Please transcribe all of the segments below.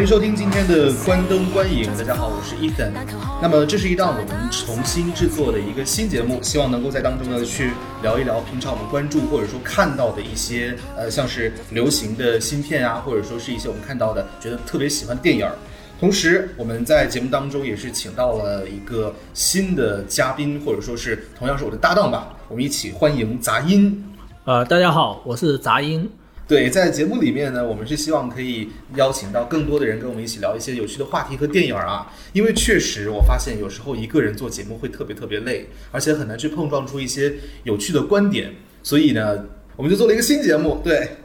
欢迎收听今天的关灯观影。大家好，我是 Ethan。那么这是一档我们重新制作的一个新节目，希望能够在当中呢去聊一聊平常我们关注或者说看到的一些呃像是流行的新片啊，或者说是一些我们看到的觉得特别喜欢的电影。同时，我们在节目当中也是请到了一个新的嘉宾，或者说是同样是我的搭档吧。我们一起欢迎杂音。呃，大家好，我是杂音。对，在节目里面呢，我们是希望可以邀请到更多的人跟我们一起聊一些有趣的话题和电影啊。因为确实，我发现有时候一个人做节目会特别特别累，而且很难去碰撞出一些有趣的观点。所以呢，我们就做了一个新节目。对，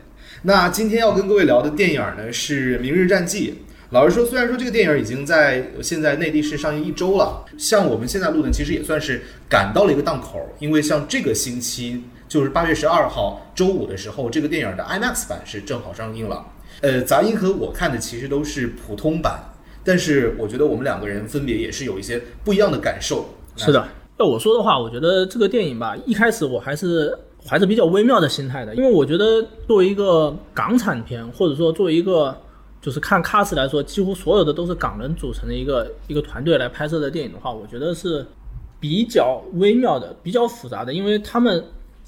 那今天要跟各位聊的电影呢是《明日战记》。老实说，虽然说这个电影已经在现在内地是上映一周了，像我们现在录的，其实也算是赶到了一个档口，因为像这个星期。就是八月十二号周五的时候，这个电影的 IMAX 版是正好上映了。呃，杂音和我看的其实都是普通版，但是我觉得我们两个人分别也是有一些不一样的感受。是的，要我说的话，我觉得这个电影吧，一开始我还是怀着比较微妙的心态的，因为我觉得作为一个港产片，或者说作为一个就是看 cast 来说，几乎所有的都是港人组成的一个一个团队来拍摄的电影的话，我觉得是比较微妙的，比较复杂的，因为他们。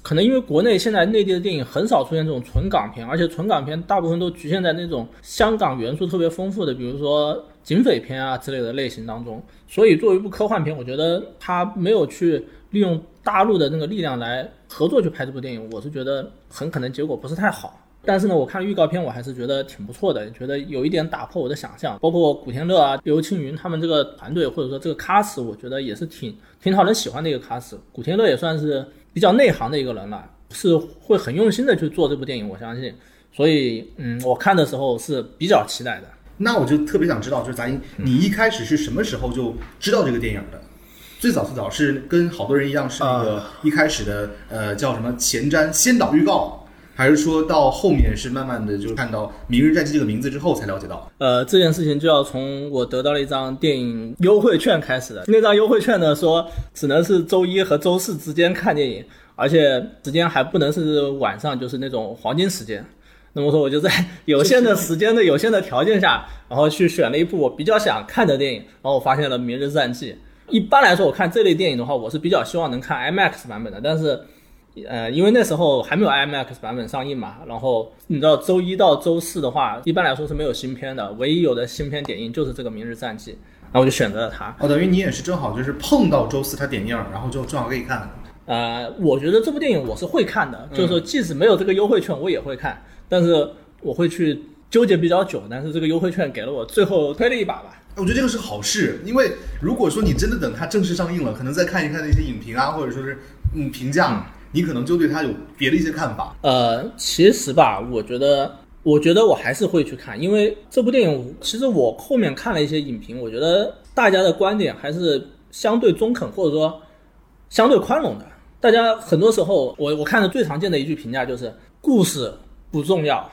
可能因为国内现在内地的电影很少出现这种纯港片，而且纯港片大部分都局限在那种香港元素特别丰富的，比如说警匪片啊之类的类型当中。所以作为一部科幻片，我觉得他没有去利用大陆的那个力量来合作去拍这部电影，我是觉得很可能结果不是太好。但是呢，我看预告片我还是觉得挺不错的，觉得有一点打破我的想象。包括古天乐啊、刘青云他们这个团队，或者说这个 cast，我觉得也是挺挺讨人喜欢的一个 cast。古天乐也算是。比较内行的一个人了，是会很用心的去做这部电影，我相信。所以，嗯，我看的时候是比较期待的。那我就特别想知道，就是杂音，你一开始是什么时候就知道这个电影的？最早最早是跟好多人一样，是那个一开始的，呃，叫什么前瞻先导预告。还是说到后面是慢慢的就看到《明日战记》这个名字之后才了解到，呃，这件事情就要从我得到了一张电影优惠券开始的。那张优惠券呢，说只能是周一和周四之间看电影，而且时间还不能是晚上，就是那种黄金时间。那么说，我就在 有限的时间的有限的条件下，然后去选了一部我比较想看的电影，然后我发现了《明日战记》。一般来说，我看这类电影的话，我是比较希望能看 IMAX 版本的，但是。呃，因为那时候还没有 IMAX 版本上映嘛，然后你知道周一到周四的话，一般来说是没有新片的，唯一有的新片点映就是这个《明日战记》，然后我就选择了它。哦，等于你也是正好就是碰到周四它点映，然后就正好可以看。呃，我觉得这部电影我是会看的，就是说即使没有这个优惠券我也会看，但是我会去纠结比较久，但是这个优惠券给了我最后推了一把吧。我觉得这个是好事，因为如果说你真的等它正式上映了，可能再看一看那些影评啊，或者说是嗯评价。你可能就对他有别的一些看法。呃，其实吧，我觉得，我觉得我还是会去看，因为这部电影，其实我后面看了一些影评，我觉得大家的观点还是相对中肯，或者说相对宽容的。大家很多时候，我我看的最常见的一句评价就是故事不重要。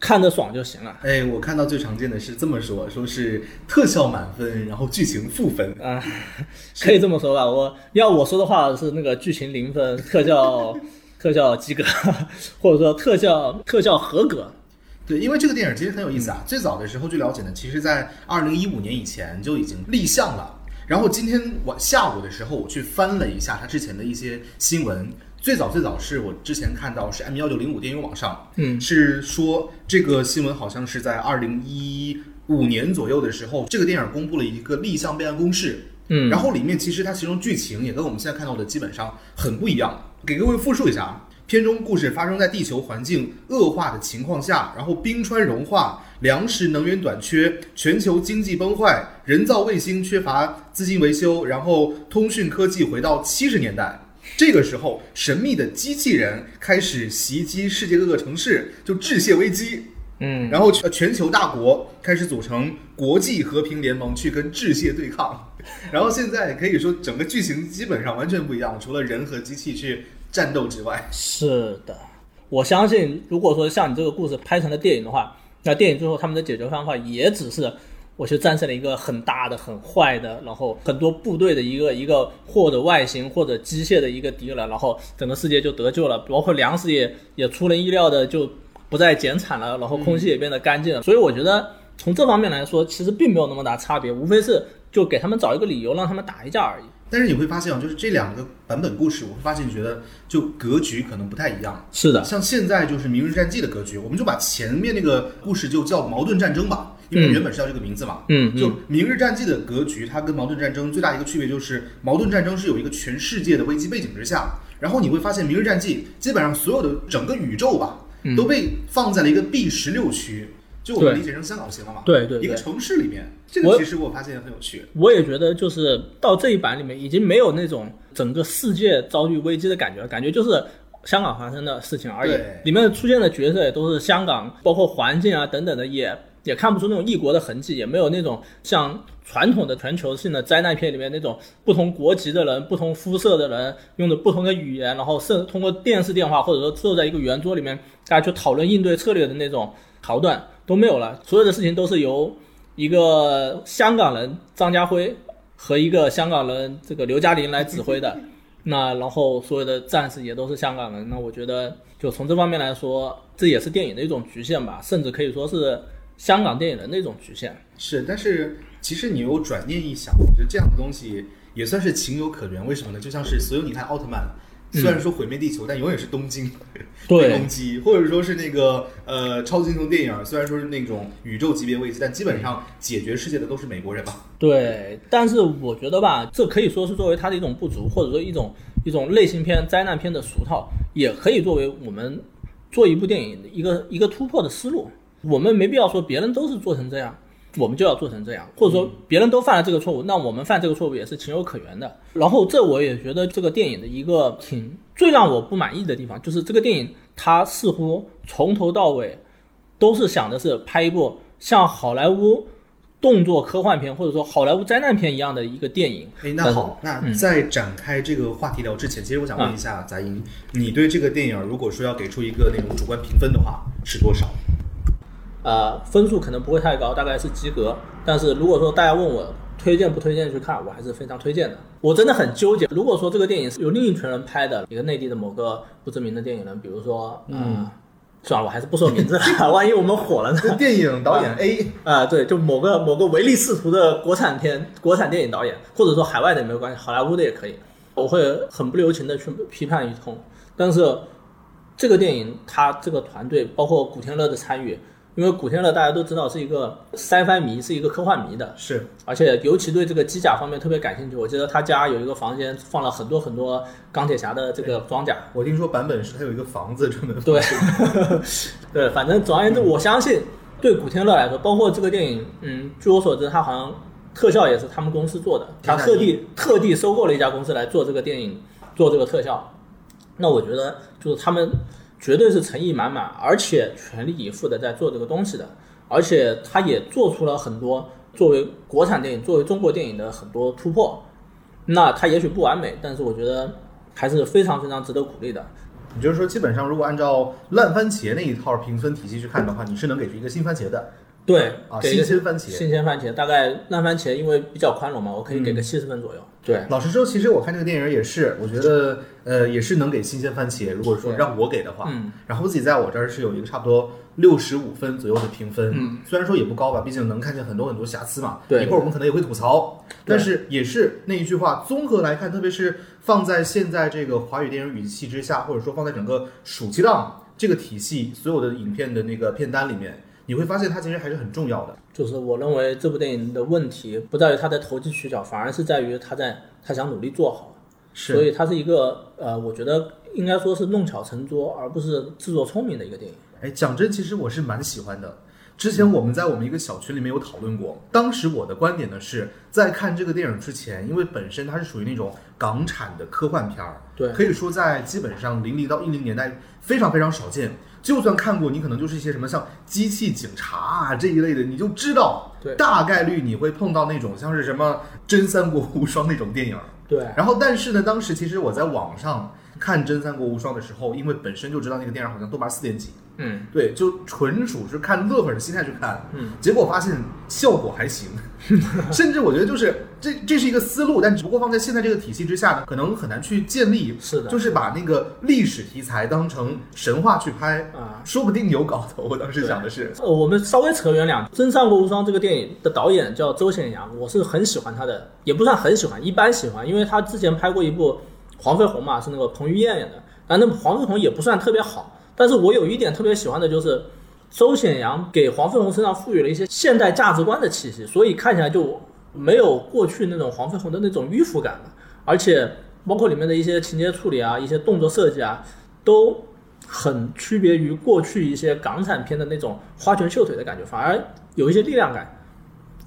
看得爽就行了。哎，我看到最常见的是这么说，说是特效满分，然后剧情负分啊，可以这么说吧。我要我说的话是那个剧情零分，特效 特效及格，或者说特效特效合格。对，因为这个电影其实很有意思啊。最早的时候据了解呢，其实在二零一五年以前就已经立项了。然后今天晚下午的时候，我去翻了一下他之前的一些新闻。最早最早是我之前看到是 M 幺九零五电影网上，嗯，是说这个新闻好像是在二零一五年左右的时候，这个电影公布了一个立项备案公示，嗯，然后里面其实它其中剧情也跟我们现在看到的基本上很不一样。给各位复述一下啊，片中故事发生在地球环境恶化的情况下，然后冰川融化，粮食能源短缺，全球经济崩坏，人造卫星缺乏资金维修，然后通讯科技回到七十年代。这个时候，神秘的机器人开始袭击世界各个城市，就致谢危机。嗯，然后全球大国开始组成国际和平联盟去跟致谢对抗。然后现在可以说整个剧情基本上完全不一样，除了人和机器去战斗之外。是的，我相信，如果说像你这个故事拍成了电影的话，那电影最后他们的解决方法也只是。我就战胜了一个很大的、很坏的，然后很多部队的一个一个或者外形或者机械的一个敌人，然后整个世界就得救了，包括粮食也也出人意料的就不再减产了，然后空气也变得干净了。所以我觉得从这方面来说，其实并没有那么大差别，无非是就给他们找一个理由让他们打一架而已。但是你会发现啊，就是这两个版本故事，我会发现觉得就格局可能不太一样。是的，像现在就是《明日战记》的格局，我们就把前面那个故事就叫矛盾战争吧，因为嗯原本是叫这个名字嘛。嗯就《明日战记》的格局，它跟矛盾战争最大一个区别就是，矛盾战争是有一个全世界的危机背景之下，然后你会发现《明日战记》基本上所有的整个宇宙吧，嗯都被放在了一个 B 十六区，就我们理解成香港就行了嘛。对对对一个城市里面，这个其实我发现很有趣。我也觉得，就是到这一版里面，已经没有那种整个世界遭遇危机的感觉了，感觉就是香港发生的事情而已。里面出现的角色也都是香港，包括环境啊等等的，也也看不出那种异国的痕迹，也没有那种像传统的全球性的灾难片里面那种不同国籍的人、不同肤色的人用的不同的语言，然后甚通过电视电话或者说坐在一个圆桌里面，大家去讨论应对策略的那种桥段都没有了，所有的事情都是由一个香港人张家辉和一个香港人这个刘嘉玲来指挥的。那然后所有的战士也都是香港人，那我觉得就从这方面来说，这也是电影的一种局限吧，甚至可以说是香港电影的那种局限。是，但是其实你又转念一想，我觉得这样的东西也算是情有可原。为什么呢？就像是所有你看奥特曼，虽然说毁灭地球，但永远是东京被攻击，或者说是那个呃超级英雄电影，虽然说是那种宇宙级别危机，但基本上解决世界的都是美国人吧。对，但是我觉得吧，这可以说是作为它的一种不足，或者说一种一种类型片、灾难片的俗套，也可以作为我们做一部电影的一个一个突破的思路。我们没必要说别人都是做成这样，我们就要做成这样，或者说别人都犯了这个错误，那我们犯这个错误也是情有可原的。然后这我也觉得这个电影的一个挺最让我不满意的地方，就是这个电影它似乎从头到尾都是想的是拍一部像好莱坞动作科幻片或者说好莱坞灾难片一样的一个电影。哎，那好，那在展开这个话题聊之前，其实我想问一下杂音，你对这个电影如果说要给出一个那种主观评分的话，是多少？呃，分数可能不会太高，大概是及格。但是如果说大家问我推荐不推荐去看，我还是非常推荐的。我真的很纠结，如果说这个电影是由另一群人拍的，一个内地的某个不知名的电影人，比如说，嗯，算了，我还是不说名字了，万一我们火了呢？电影导演 A，啊、对，就某个某个唯利是图的国产片、国产电影导演，或者说海外的也没有关系，好莱坞的也可以，我会很不留情的去批判一通。但是这个电影，它这个团队包括古天乐的参与，因为古天乐大家都知道是一个 sci-fi 迷，是一个科幻迷的，是而且尤其对这个机甲方面特别感兴趣。我记得他家有一个房间放了很多很多钢铁侠的这个装甲，我听说版本是他有一个房子专门放对，对，反正总而言之，我相信对古天乐来说，包括这个电影，嗯，据我所知，他好像特效也是他们公司做的，他特地特地收购了一家公司来做这个电影，做这个特效。那我觉得就是他们绝对是诚意满满，而且全力以赴的在做这个东西的，而且他也做出了很多作为国产电影、作为中国电影的很多突破。那他也许不完美，但是我觉得还是非常非常值得鼓励的。也就是说，基本上如果按照烂番茄那一套评分体系去看的话，你是能给出一个新番茄的对啊，给个新鲜番茄。新鲜番茄，大概烂番茄因为比较宽容嘛，我可以给个七十分左右。对，老实说，其实我看这个电影也是，我觉得呃也是能给新鲜番茄。如果说让我给的话，嗯，然后自己在我这儿是有一个差不多六十五分左右的评分，嗯，虽然说也不高吧，毕竟能看见很多很多瑕疵嘛。对一会儿我们可能也会吐槽，但是也是那一句话，综合来看，特别是放在现在这个华语电影语气之下，或者说放在整个暑期档这个体系所有的影片的那个片单里面，你会发现它其实还是很重要的。就是我认为这部电影的问题不在于它在投机取巧，反而是在于他在他想努力做好，所以它是一个呃，我觉得应该说是弄巧成拙，而不是自作聪明的一个电影。哎，讲真，其实我是蛮喜欢的。之前我们在我们一个小群里面有讨论过，当时我的观点呢是在看这个电影之前，因为本身它是属于那种港产的科幻片儿，对可以说在基本上零零到一零年代非常非常少见。就算看过，你可能就是一些什么像机器警察啊这一类的，你就知道，对大概率你会碰到那种像是什么真三国无双那种电影。对，然后，但是呢，当时其实我在网上看《真三国无双》的时候，因为本身就知道那个电影好像豆瓣四点几，嗯。对，就纯属是看乐呵的心态去看，嗯，结果发现效果还行，甚至我觉得就是这这是一个思路，但只不过放在现在这个体系之下呢，可能很难去建立，是的。就是把那个历史题材当成神话去拍，啊。说不定有搞头。我当时想的是，呃，我们稍微扯远两，《真三国无双》这个电影的导演叫周显阳，我是很喜欢他的，也不算很喜欢，一般喜欢，因为他之前拍过一部《黄飞鸿》嘛，是那个彭于晏演的，但那黄飞鸿也不算特别好，但是我有一点特别喜欢的就是周显阳给黄飞鸿身上赋予了一些现代价值观的气息，所以看起来就没有过去那种黄飞鸿的那种迂腐感了，而且包括里面的一些情节处理啊，一些动作设计啊，都很区别于过去一些港产片的那种花拳绣腿的感觉，反而有一些力量感。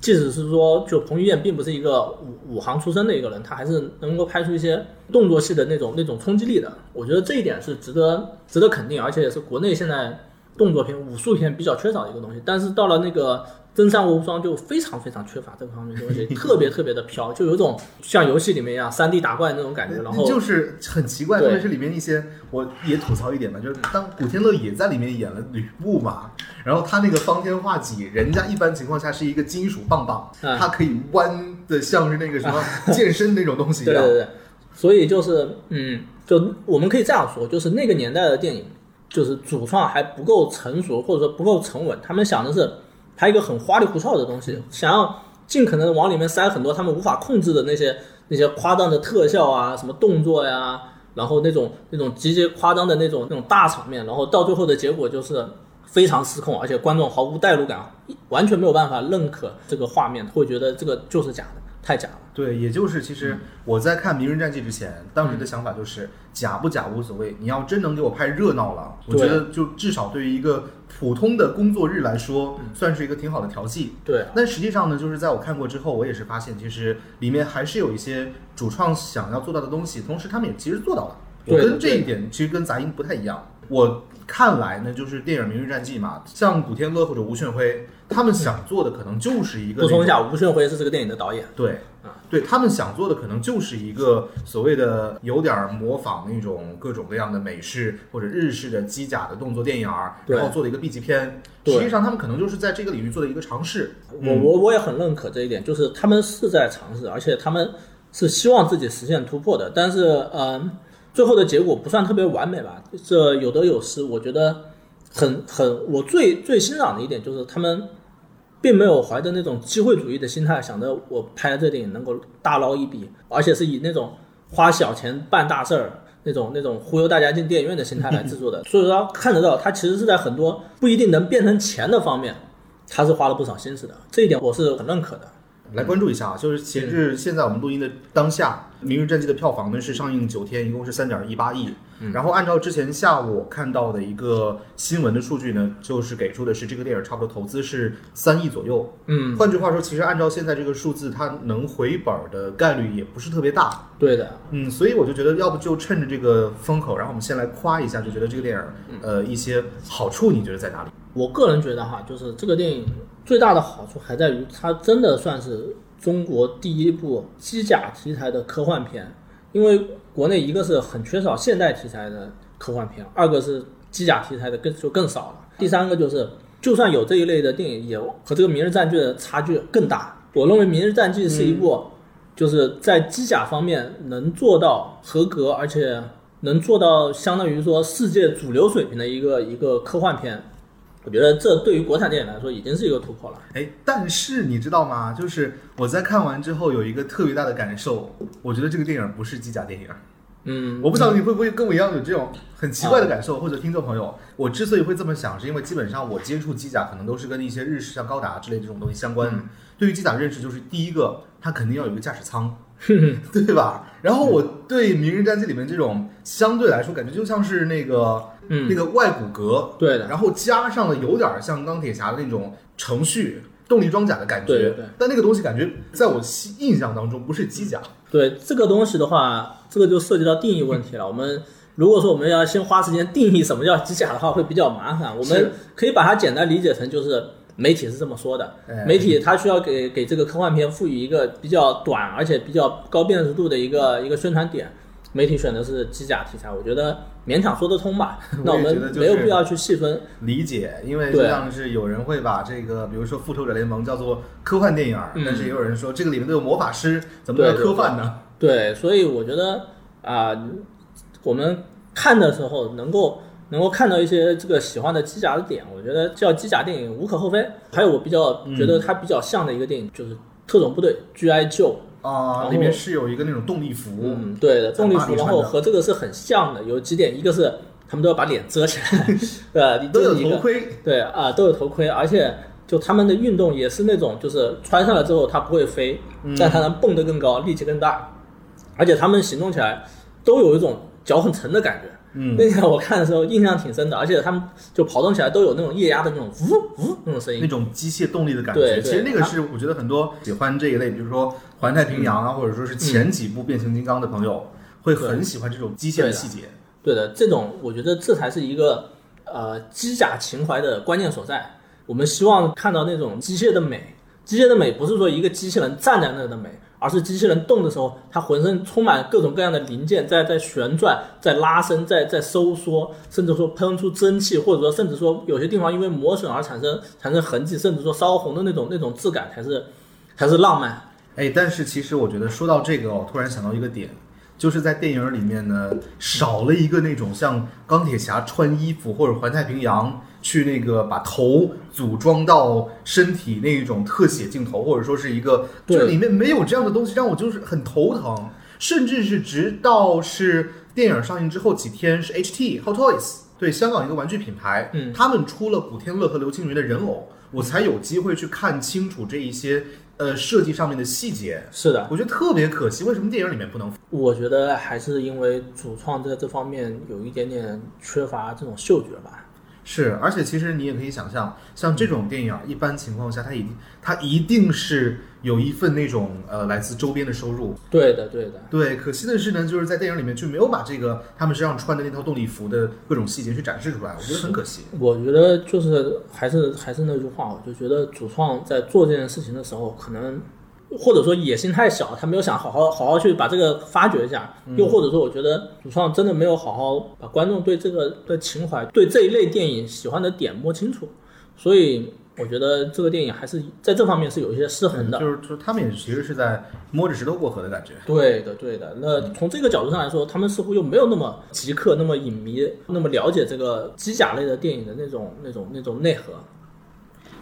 即使是说，就彭于晏并不是一个武武行出身的一个人，他还是能够拍出一些动作戏的那种那种冲击力的。我觉得这一点是值得值得肯定，而且也是国内现在动作片、武术片比较缺少的一个东西。但是到了那个《真三国无双》，就非常非常缺乏这个方面的东西，特别特别的飘，就有种像游戏里面一样三 D 打怪那种感觉。然后就是很奇怪，特别是里面一些，我也吐槽一点吧，就是当古天乐也在里面演了吕布嘛，然后他那个方天画戟，人家一般情况下是一个金属棒棒，嗯它可以弯的像是那个什么健身那种东西一样。对对对，所以就是嗯，就我们可以这样说，就是那个年代的电影，就是主创还不够成熟，或者说不够沉稳，他们想的是拍一个很花里胡哨的东西，想要尽可能往里面塞很多他们无法控制的那些那些夸张的特效啊，什么动作呀，然后那种那种极其夸张的那种那种大场面，然后到最后的结果就是。非常失控，而且观众毫无代入感，完全没有办法认可这个画面，会觉得这个就是假的，太假了。对，也就是其嗯实我在看《名人战记》之前，当时的想法就是假不假无所谓，你要真能给我拍热闹了，我觉得就至少对于一个普通的工作日来说，嗯算是一个挺好的调剂。对，但实际上呢，就是在我看过之后，我也是发现，其实里面还是有一些主创想要做到的东西，同时他们也其实做到了。我跟这一点其实跟杂音不太一样。我看来呢，就是电影《明日战记》嘛，像古天乐或者吴炫辉，他们想做的可能就是一个补充一下，吴炫辉是这个电影的导演。对啊，对他们想做的可能就是一个所谓的有点儿模仿那种各种各样的美式或者日式的机甲的动作电影儿，然后做的一个 B 级片。实际上，他们可能就是在这个领域做的一个尝试。我我我也很认可这一点，就是他们是在尝试，而且他们是希望自己实现突破的。但是，嗯、最后的结果不算特别完美吧，这有得有失。我觉得很很，我最最欣赏的一点就是他们并没有怀着那种机会主义的心态，想着我拍这电影能够大捞一笔，而且是以那种花小钱办大事儿。那种那种忽悠大家进电影院的心态来制作的，所以说看得到，他其实是在很多不一定能变成钱的方面，他是花了不少心思的，这一点我是很认可的。来关注一下啊，就是截至现在我们录音的当下，《明日战记》的票房呢是上映九天，一共是三点一八亿。然后按照之前下午看到的一个新闻的数据呢，就是给出的是这个电影差不多投资是三亿左右。嗯，换句话说，其实按照现在这个数字，它能回本儿的概率也不是特别大。对的，嗯，所以我就觉得，要不就趁着这个风口，然后我们先来夸一下，就觉得这个电影，呃，一些好处，你觉得在哪里？我个人觉得哈，就是这个电影最大的好处还在于它真的算是中国第一部机甲题材的科幻片，因为国内一个是很缺少现代题材的科幻片，二个是机甲题材的更就更少了，第三个就是就算有这一类的电影，也和这个《明日战记》的差距更大。我认为《明日战记》是一部就是在机甲方面能做到合格，而且能做到相当于说世界主流水平的一个一个科幻片。我觉得这对于国产电影来说已经是一个突破了。哎，但是你知道吗？就是我在看完之后有一个特别大的感受，我觉得这个电影不是机甲电影。嗯，我不知道你会不会跟我一样有这种很奇怪的感受，或者听众朋友，我之所以会这么想，是因为基本上我接触机甲可能都是跟一些日式像高达之类这种东西相关。对于机甲认识就是第一个，它肯定要有一个驾驶舱，对吧？然后我对《明日战记》里面这种相对来说感觉就像是那个嗯。那个外骨骼，对的，然后加上了有点像钢铁侠的那种程序。动力装甲的感觉，对但那个东西感觉在我印象当中不是机甲，对这个东西的话，这个就涉及到定义问题了。我们如果说我们要先花时间定义什么叫机甲的话，会比较麻烦。我们可以把它简单理解成就是媒体是这么说的，哎。媒体它需要给给这个科幻片赋予一个比较短而且比较高辨识度的一个一个宣传点，媒体选的是机甲题材，我觉得勉强说得通吧。那我们没有必要去细分。理解，因为就对像是有人会把这个，比如说《复仇者联盟》叫做科幻电影但是也有人说这个里面都有魔法师，怎么叫科幻呢？对，所以我觉得啊、我们看的时候能够能够看到一些这个喜欢的机甲的点，我觉得叫机甲电影无可厚非。还有我比较觉得它比较像的一个电影就是《特种部队 G.I. Joe》。啊、然后里面是有一个那种动力服，嗯，对的，动力服，然后和这个是很像的，有几点，一个是他们都要把脸遮起来，呃，都有头盔，对啊，都有头盔，而且就他们的运动也是那种，就是穿上了之后它不会飞，嗯。但它能蹦得更高，力气更大，而且他们行动起来都有一种脚很沉的感觉。嗯，那天我看的时候印象挺深的，而且他们就跑动起来都有那种液压的那种呜呜那种声音那。种机械动力的感觉。其实那个是我觉得很多喜欢这一类，比如说《环太平洋》啊，或者说是前几部变形金刚的朋友，会很喜欢这种机械的细节。对的，这种我觉得这才是一个呃机甲情怀的关键所在。我们希望看到那种机械的美，机械的美不是说一个机器人站在那的美，而是机器人动的时候，它浑身充满各种各样的零件在在旋转、在拉伸、在在收缩，甚至说喷出蒸汽，或者说甚至说有些地方因为磨损而产生产生痕迹，甚至说烧红的那种那种质感才是才是浪漫。哎，但是其实我觉得说到这个，我突然想到一个点，就是在电影里面呢，少了一个那种像钢铁侠穿衣服或者环太平洋去那个把头组装到身体那一种特写镜头，或者说是一个，对这里面没有这样的东西，让我就是很头疼。甚至是直到是电影上映之后几天，是 HT Hot Toys 对香港一个玩具品牌，嗯他们出了古天乐和刘青云的人偶，我才有机会去看清楚这一些呃设计上面的细节。是的，我觉得特别可惜，为什么电影里面不能？我觉得还是因为主创在这方面有一点点缺乏这种嗅觉吧。是，而且其实你也可以想象，像这种电影，一般情况下，它一定它一定是有一份那种呃来自周边的收入。对的，对的。对，可惜的是呢，就是在电影里面就没有把这个他们身上穿的那套动力服的各种细节去展示出来，我觉得很可惜。我觉得就是还是还是那句话，我就觉得主创在做这件事情的时候，可能或者说野心太小，他没有想好好好好去把这个发掘一下，又或者说我觉得主创真的没有好好把观众对这个的情怀、对这一类电影喜欢的点摸清楚，所以我觉得这个电影还是在这方面是有一些失衡的。就是就是他们也其实是在摸着石头过河的感觉。对的，对的。那从这个角度上来说，他们似乎又没有那么极客、那么影迷、那么了解这个机甲类的电影的那种、那种、那种内核。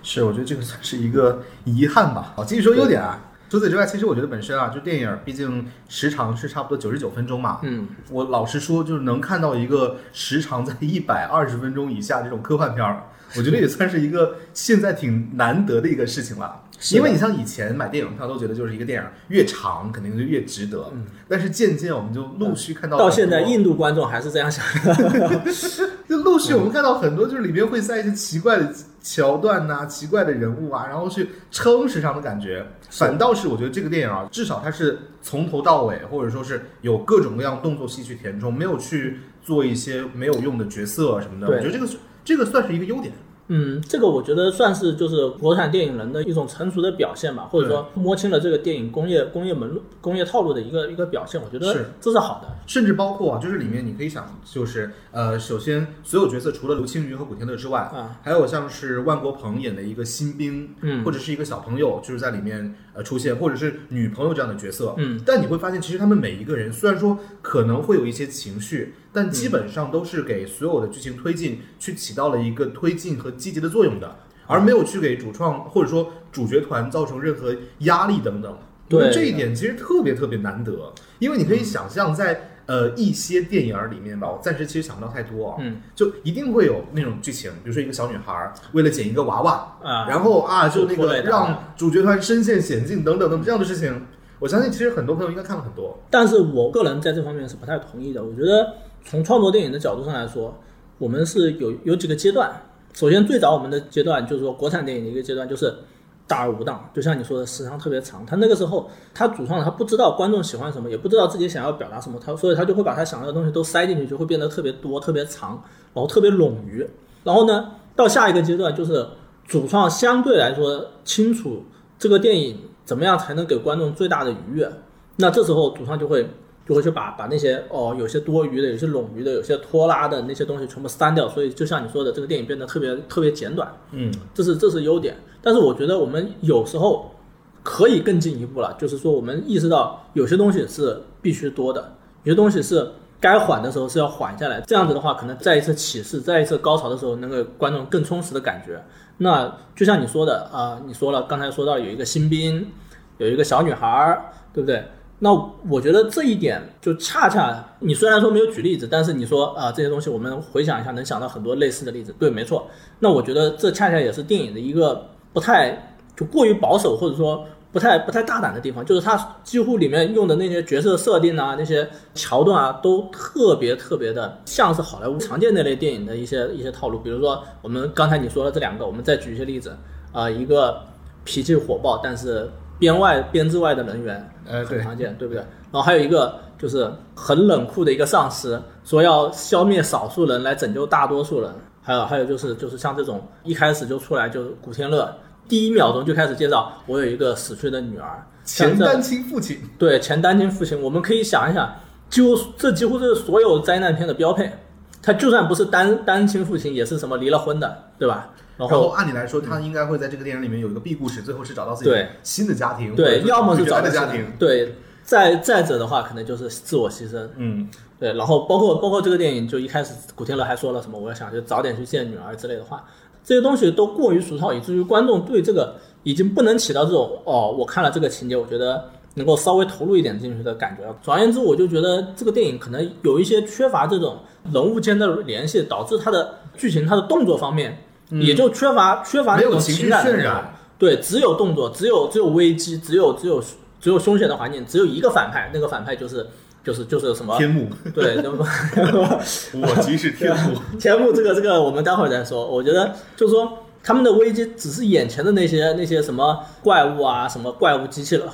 是，我觉得这个算是一个遗憾吧。好，继续说优点啊。除此之外，其实我觉得本身啊，就电影毕竟时长是差不多九十九分钟嘛。嗯，我老实说，就是能看到一个时长在一百二十分钟以下这种科幻片儿，我觉得也算是一个现在挺难得的一个事情了。因为你像以前买电影票都觉得就是一个电影越长肯定就越值得，但是渐渐我们就陆续看到到现在印度观众还是这样想的。就陆续我们看到很多，就是里面会塞一些奇怪的桥段呐、奇怪的人物啊，然后去撑时长的感觉。反倒是我觉得这个电影啊，至少它是从头到尾，或者说是有各种各样动作戏去填充，没有去做一些没有用的角色什么的。我觉得这个这个算是一个优点。嗯，这个我觉得算是就是国产电影人的一种成熟的表现吧，或者说摸清了这个电影工业工业门路、工业套路的一个一个表现。我觉是得这是好的。甚至包括啊，就是里面你可以想，就是呃，首先所有角色除了刘青云和古天乐之外，啊，还有像是万国鹏演的一个新兵，嗯或者是一个小朋友，就是在里面呃出现，或者是女朋友这样的角色，嗯，但你会发现，其实他们每一个人虽然说可能会有一些情绪，但基本上都是给所有的剧情推进去起到了一个推进和积极的作用的，而没有去给主创或者说主角团造成任何压力等等。对这一点其实特别特别难得，因为你可以想象在。呃，一些电影里面吧，我暂时其实想不到太多啊，嗯就一定会有那种剧情，比如说一个小女孩儿为了捡一个娃娃，啊，然后啊，就那个让主角团身陷险境等等等这样的事情，我相信其实很多朋友应该看了很多。但是我个人在这方面是不太同意的。我觉得从创作电影的角度上来说，我们是有有几个阶段。首先，最早我们的阶段就是说国产电影的一个阶段，就是大而无当，就像你说的，时长特别长。他那个时候，他主创他不知道观众喜欢什么，也不知道自己想要表达什么，他所以他就会把他想要的东西都塞进去，就会变得特别多、特别长，然后特别冗余。然后呢，到下一个阶段就是主创相对来说清楚这个电影怎么样才能给观众最大的愉悦。那这时候主创就会就会去把把那些哦有些多余的、有些冗余的、有些拖拉的那些东西全部删掉。所以就像你说的，这个电影变得特别特别简短，嗯，这是这是优点。但是我觉得我们有时候可以更进一步了，就是说我们意识到有些东西是必须多的，有些东西是该缓的时候是要缓下来。这样子的话，可能再一次起势、再一次高潮的时候，能给观众更充实的感觉。那就像你说的啊、你说了刚才说到有一个新兵，有一个小女孩儿，对不对？那我觉得这一点就恰恰，你虽然说没有举例子，但是你说啊、这些东西我们回想一下，能想到很多类似的例子。对，没错。那我觉得这恰恰也是电影的一个不太就过于保守，或者说不太不太大胆的地方，就是它几乎里面用的那些角色设定啊、那些桥段啊，都特别特别的像是好莱坞常见那类电影的一些一些套路。比如说我们刚才你说的这两个，我们再举一些例子啊、一个脾气火爆，但是编外编制外的人员，呃，很，常见，对不对？然后还有一个就是很冷酷的一个上司，说要消灭少数人来拯救大多数人。还有还有就是就是像这种一开始就出来就是古天乐，第一秒钟就开始介绍我有一个死去的女儿，前单亲父亲，对前单亲父亲，我们可以想一想，几乎这几乎是所有灾难片的标配。他就算不是单单亲父亲，也是什么离了婚的，对吧？然然后后按理来说，他应该会在这个电影里面有一个 B 故事，最后是找到自己对新的家庭，对，要么是找的家庭，对，再再者的话，可能就是自我牺牲。嗯，对，然后包括包括这个电影，就一开始古天乐还说了什么，我要想就早点去见女儿之类的话，这些东西都过于俗套，以至于观众对这个已经不能起到这种哦，我看了这个情节，我觉得能够稍微投入一点进去的感觉了。总而言之，我就觉得这个电影可能有一些缺乏这种人物间的联系，导致它的剧情、它的动作方面也就缺乏缺乏那种情感渲染，对，只有动作，只有只有危机，只有只有只有凶险的环境，只有一个反派，那个反派就是就是就是什么？天幕，对，那么我即是天幕，天幕这个这个我们待会儿再说。我觉得就是说他们的危机只是眼前的那些那些什么怪物啊，什么怪物机器了。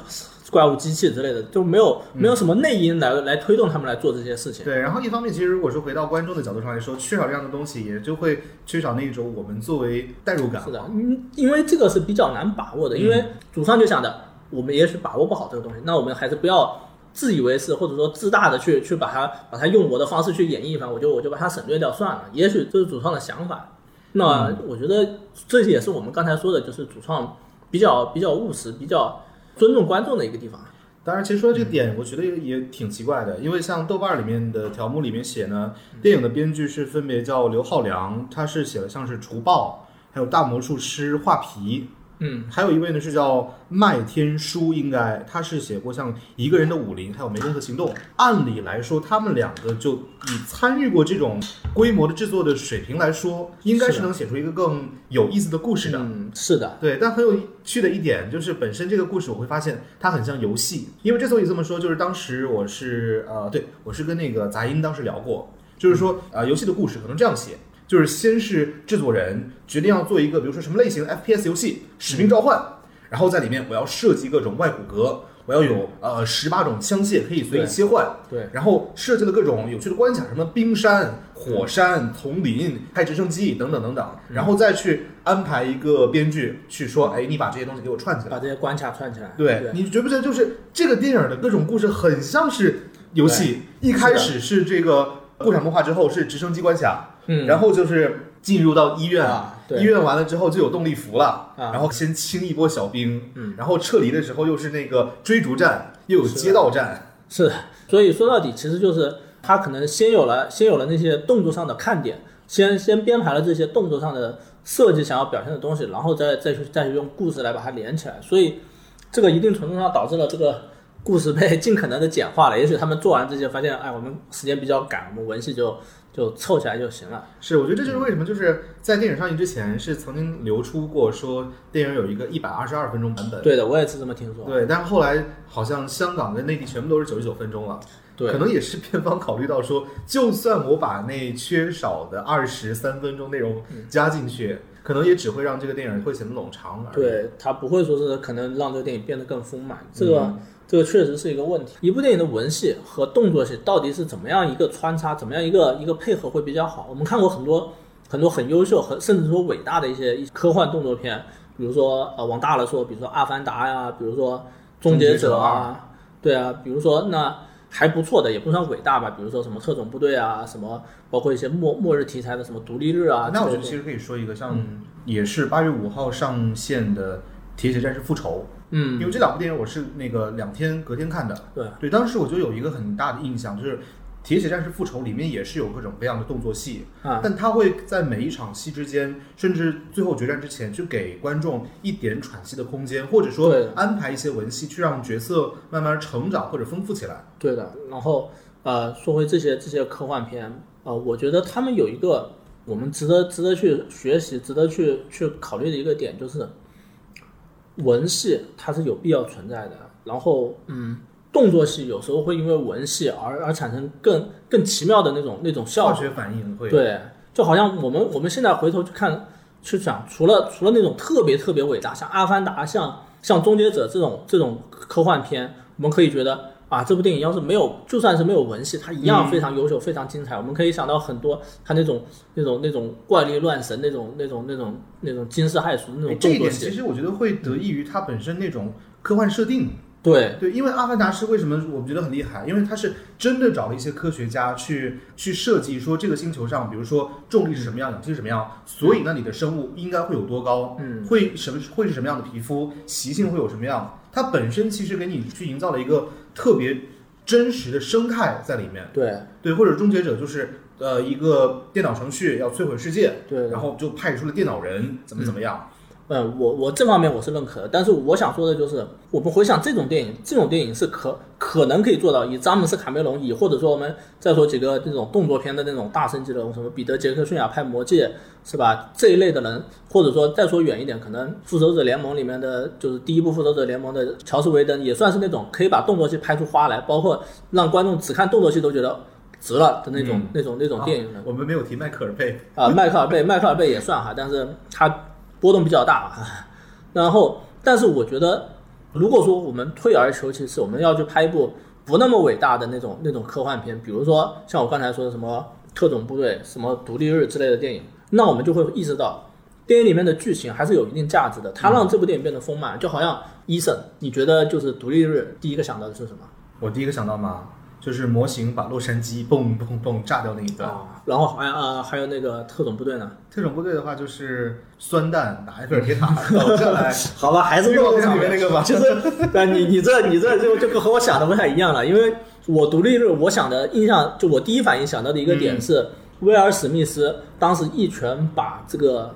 怪物机器之类的，就没有没有什么内因来来推动他们来做这些事情。对，然后一方面，其实如果说回到观众的角度上来说，缺少这样的东西，也就会缺少那种我们作为代入感。是的，嗯，因为这个是比较难把握的，因为主创就想着我们也许把握不好这个东西，那我们还是不要自以为是或者说自大的去去把它把它用我的方式去演绎一番，我就我就把它省略掉算了。也许这是主创的想法。那我觉得这也是我们刚才说的，就是主创比较比较务实、比较尊重观众的一个地方。当然，其实说到这个点，我觉得也也挺奇怪的，因为像豆瓣里面的条目里面写呢，电影的编剧是分别叫刘浩良，他是写了像是《除暴》，还有《大魔术师画皮》，嗯，还有一位呢是叫麦天书，应该他是写过像《一个人的武林》还有《湄公河行动》。按理来说，他们两个就以参与过这种规模的制作的水平来说，应该是能写出一个更有意思的故事的。嗯，是的，对，但很有趣的一点就是，本身这个故事我会发现它很像游戏，因为之所以这么说，就是当时我是呃，对我是跟那个杂音当时聊过，就是说呃，游戏的故事可能这样写，就是先是制作人决定要做一个，比如说什么类型的 FPS 游戏，《使命召唤》，然后在里面我要设计各种外骨骼，我要有呃十八种枪械可以随意切换，对，然后设计了各种有趣的关卡，什么冰山、火山、丛林、开直升机等等等等，然后再去安排一个编剧去说，哎，你把这些东西给我串起来。把这些关卡串起来。对，你觉不觉得就是这个电影的各种故事很像是游戏？一开始是这个过场动画之后是直升机关卡，嗯，然后就是进入到医院，啊，对，医院完了之后就有动力服了，啊。然后先清一波小兵，嗯。然后撤离的时候又是那个追逐战，又有街道战，是的，所以说到底，其实就是他可能先有了先有了那些动作上的看点，先先编排了这些动作上的设计想要表现的东西，然后再再去再去用故事来把它连起来。所以这个一定程度上导致了这个故事被尽可能的简化了。也许他们做完这些，发现哎，我们时间比较赶，我们文戏就就凑起来就行了。是，我觉得这就是为什么就是在电影上映之前是曾经流出过说电影有一个一百二十二分钟版本，对的，我也是这么听说。对，但是后来好像香港跟内地全部都是九十九分钟了，对，可能也是片方考虑到说，就算我把那缺少的二十三分钟内容加进去，可能也只会让这个电影会显得冗长而已。对，它不会说是可能让这个电影变得更丰满，这个、嗯这个确实是一个问题。一部电影的文戏和动作戏到底是怎么样一个穿插，怎么样一个一个配合会比较好？我们看过很多很多很优秀、很甚至说伟大的一些一科幻动作片，比如说呃往大了说，比如说《阿凡达》呀，比如说《终结者》啊，对啊，比如说那还不错的，也不算伟大吧，比如说什么特种部队啊，什么包括一些末末日题材的什么独立日啊。那我觉得其实可以说一个，像也是八月五号上线的《铁血战士复仇》，因嗯，为这两部电影我是那个两天隔天看的。对，对，当时我就有一个很大的印象，就是《铁血战士复仇》里面也是有各种各样的动作戏，啊，但他会在每一场戏之间，甚至最后决战之前，去给观众一点喘息的空间，或者说安排一些文戏，去让角色慢慢成长或者丰富起来。对的。然后呃，说回这些这些科幻片，呃，我觉得他们有一个我们值得值得去学习、值得去去考虑的一个点，就是文戏它是有必要存在的。然后嗯，动作戏有时候会因为文戏而而产生更更奇妙的那种那种效果。化学反应会对，就好像我们我们现在回头去看去想，除了除了那种特别特别伟大，像《阿凡达》像像《终结者》这种这种科幻片，我们可以觉得啊，这部电影要是没有，就算是没有文戏，它一样非常优秀、非常精彩。我们可以想到很多它那种那种那种怪力乱神、那种那种那种那种惊世骇俗的那哎种动作这一点其。实我觉得会得益于它本身那种科幻设定。对对，因为《阿凡达》是为什么我们觉得很厉害？因为它是真的找了一些科学家去去设计，说这个星球上，比如说重力是什么样，氧气是什么样，所以那里的生物应该会有多高，嗯，会什么会是什么样的皮肤，习性会有什么样。它本身其实给你去营造了一个特别真实的生态在里面。对对，或者终结者就是呃一个电脑程序要摧毁世界，对。然后就派出了电脑人怎么怎么样。嗯，我我这方面我是认可的，但是我想说的就是，我们回想这种电影，这种电影是可可能可以做到，以詹姆斯卡梅隆，以或者说我们再说几个那种动作片的那种大神级人物，什么彼得杰克逊啊拍《魔戒》是吧？这一类的人，或者说再说远一点，可能《复仇者联盟》里面的就是第一部《复仇者联盟》的乔斯维登，也算是那种可以把动作戏拍出花来，包括让观众只看动作戏都觉得值了的那种、嗯那种那种电影人。我们没有提迈克尔贝，啊，迈克尔贝，迈克尔贝也算哈，但是他波动比较大啊。然后，但是我觉得，如果说我们退而求其次，我们要去拍一部不那么伟大的那种那种科幻片，比如说像我刚才说的什么特种部队、什么独立日之类的电影，那我们就会意识到，电影里面的剧情还是有一定价值的，它让这部电影变得丰满。就好像伊森，你觉得就是独立日第一个想到的是什么？我第一个想到嘛，就是模型把洛杉矶嘣嘣嘣炸掉那一段。啊，然后还啊还有那个特种部队呢？特种部队的话就是酸弹打埃菲尔铁塔 倒下来，好吧，还是预告片里面 那个吧。就是，但你你这你这就就和我想的不太一样了，因为我独立日我想的印象，就我第一反应想到的一个点是，威尔史密斯当时一拳把这个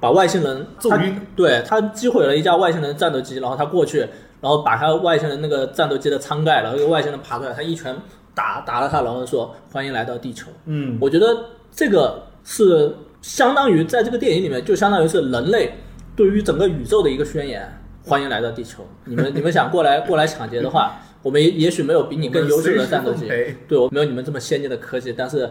把外星人他揍晕对他击毁了一架外星人的战斗机，然后他过去，然后把他外星人那个战斗机的舱盖，然后一个外星人爬出来，他一拳打打了他，然后说欢迎来到地球。嗯，我觉得这个是相当于在这个电影里面，就相当于是人类对于整个宇宙的一个宣言。欢迎来到地球，你们你们想过来过来抢劫的话，我们也也许没有比你更优秀的战斗机对我没有你们这么先进的科技，但是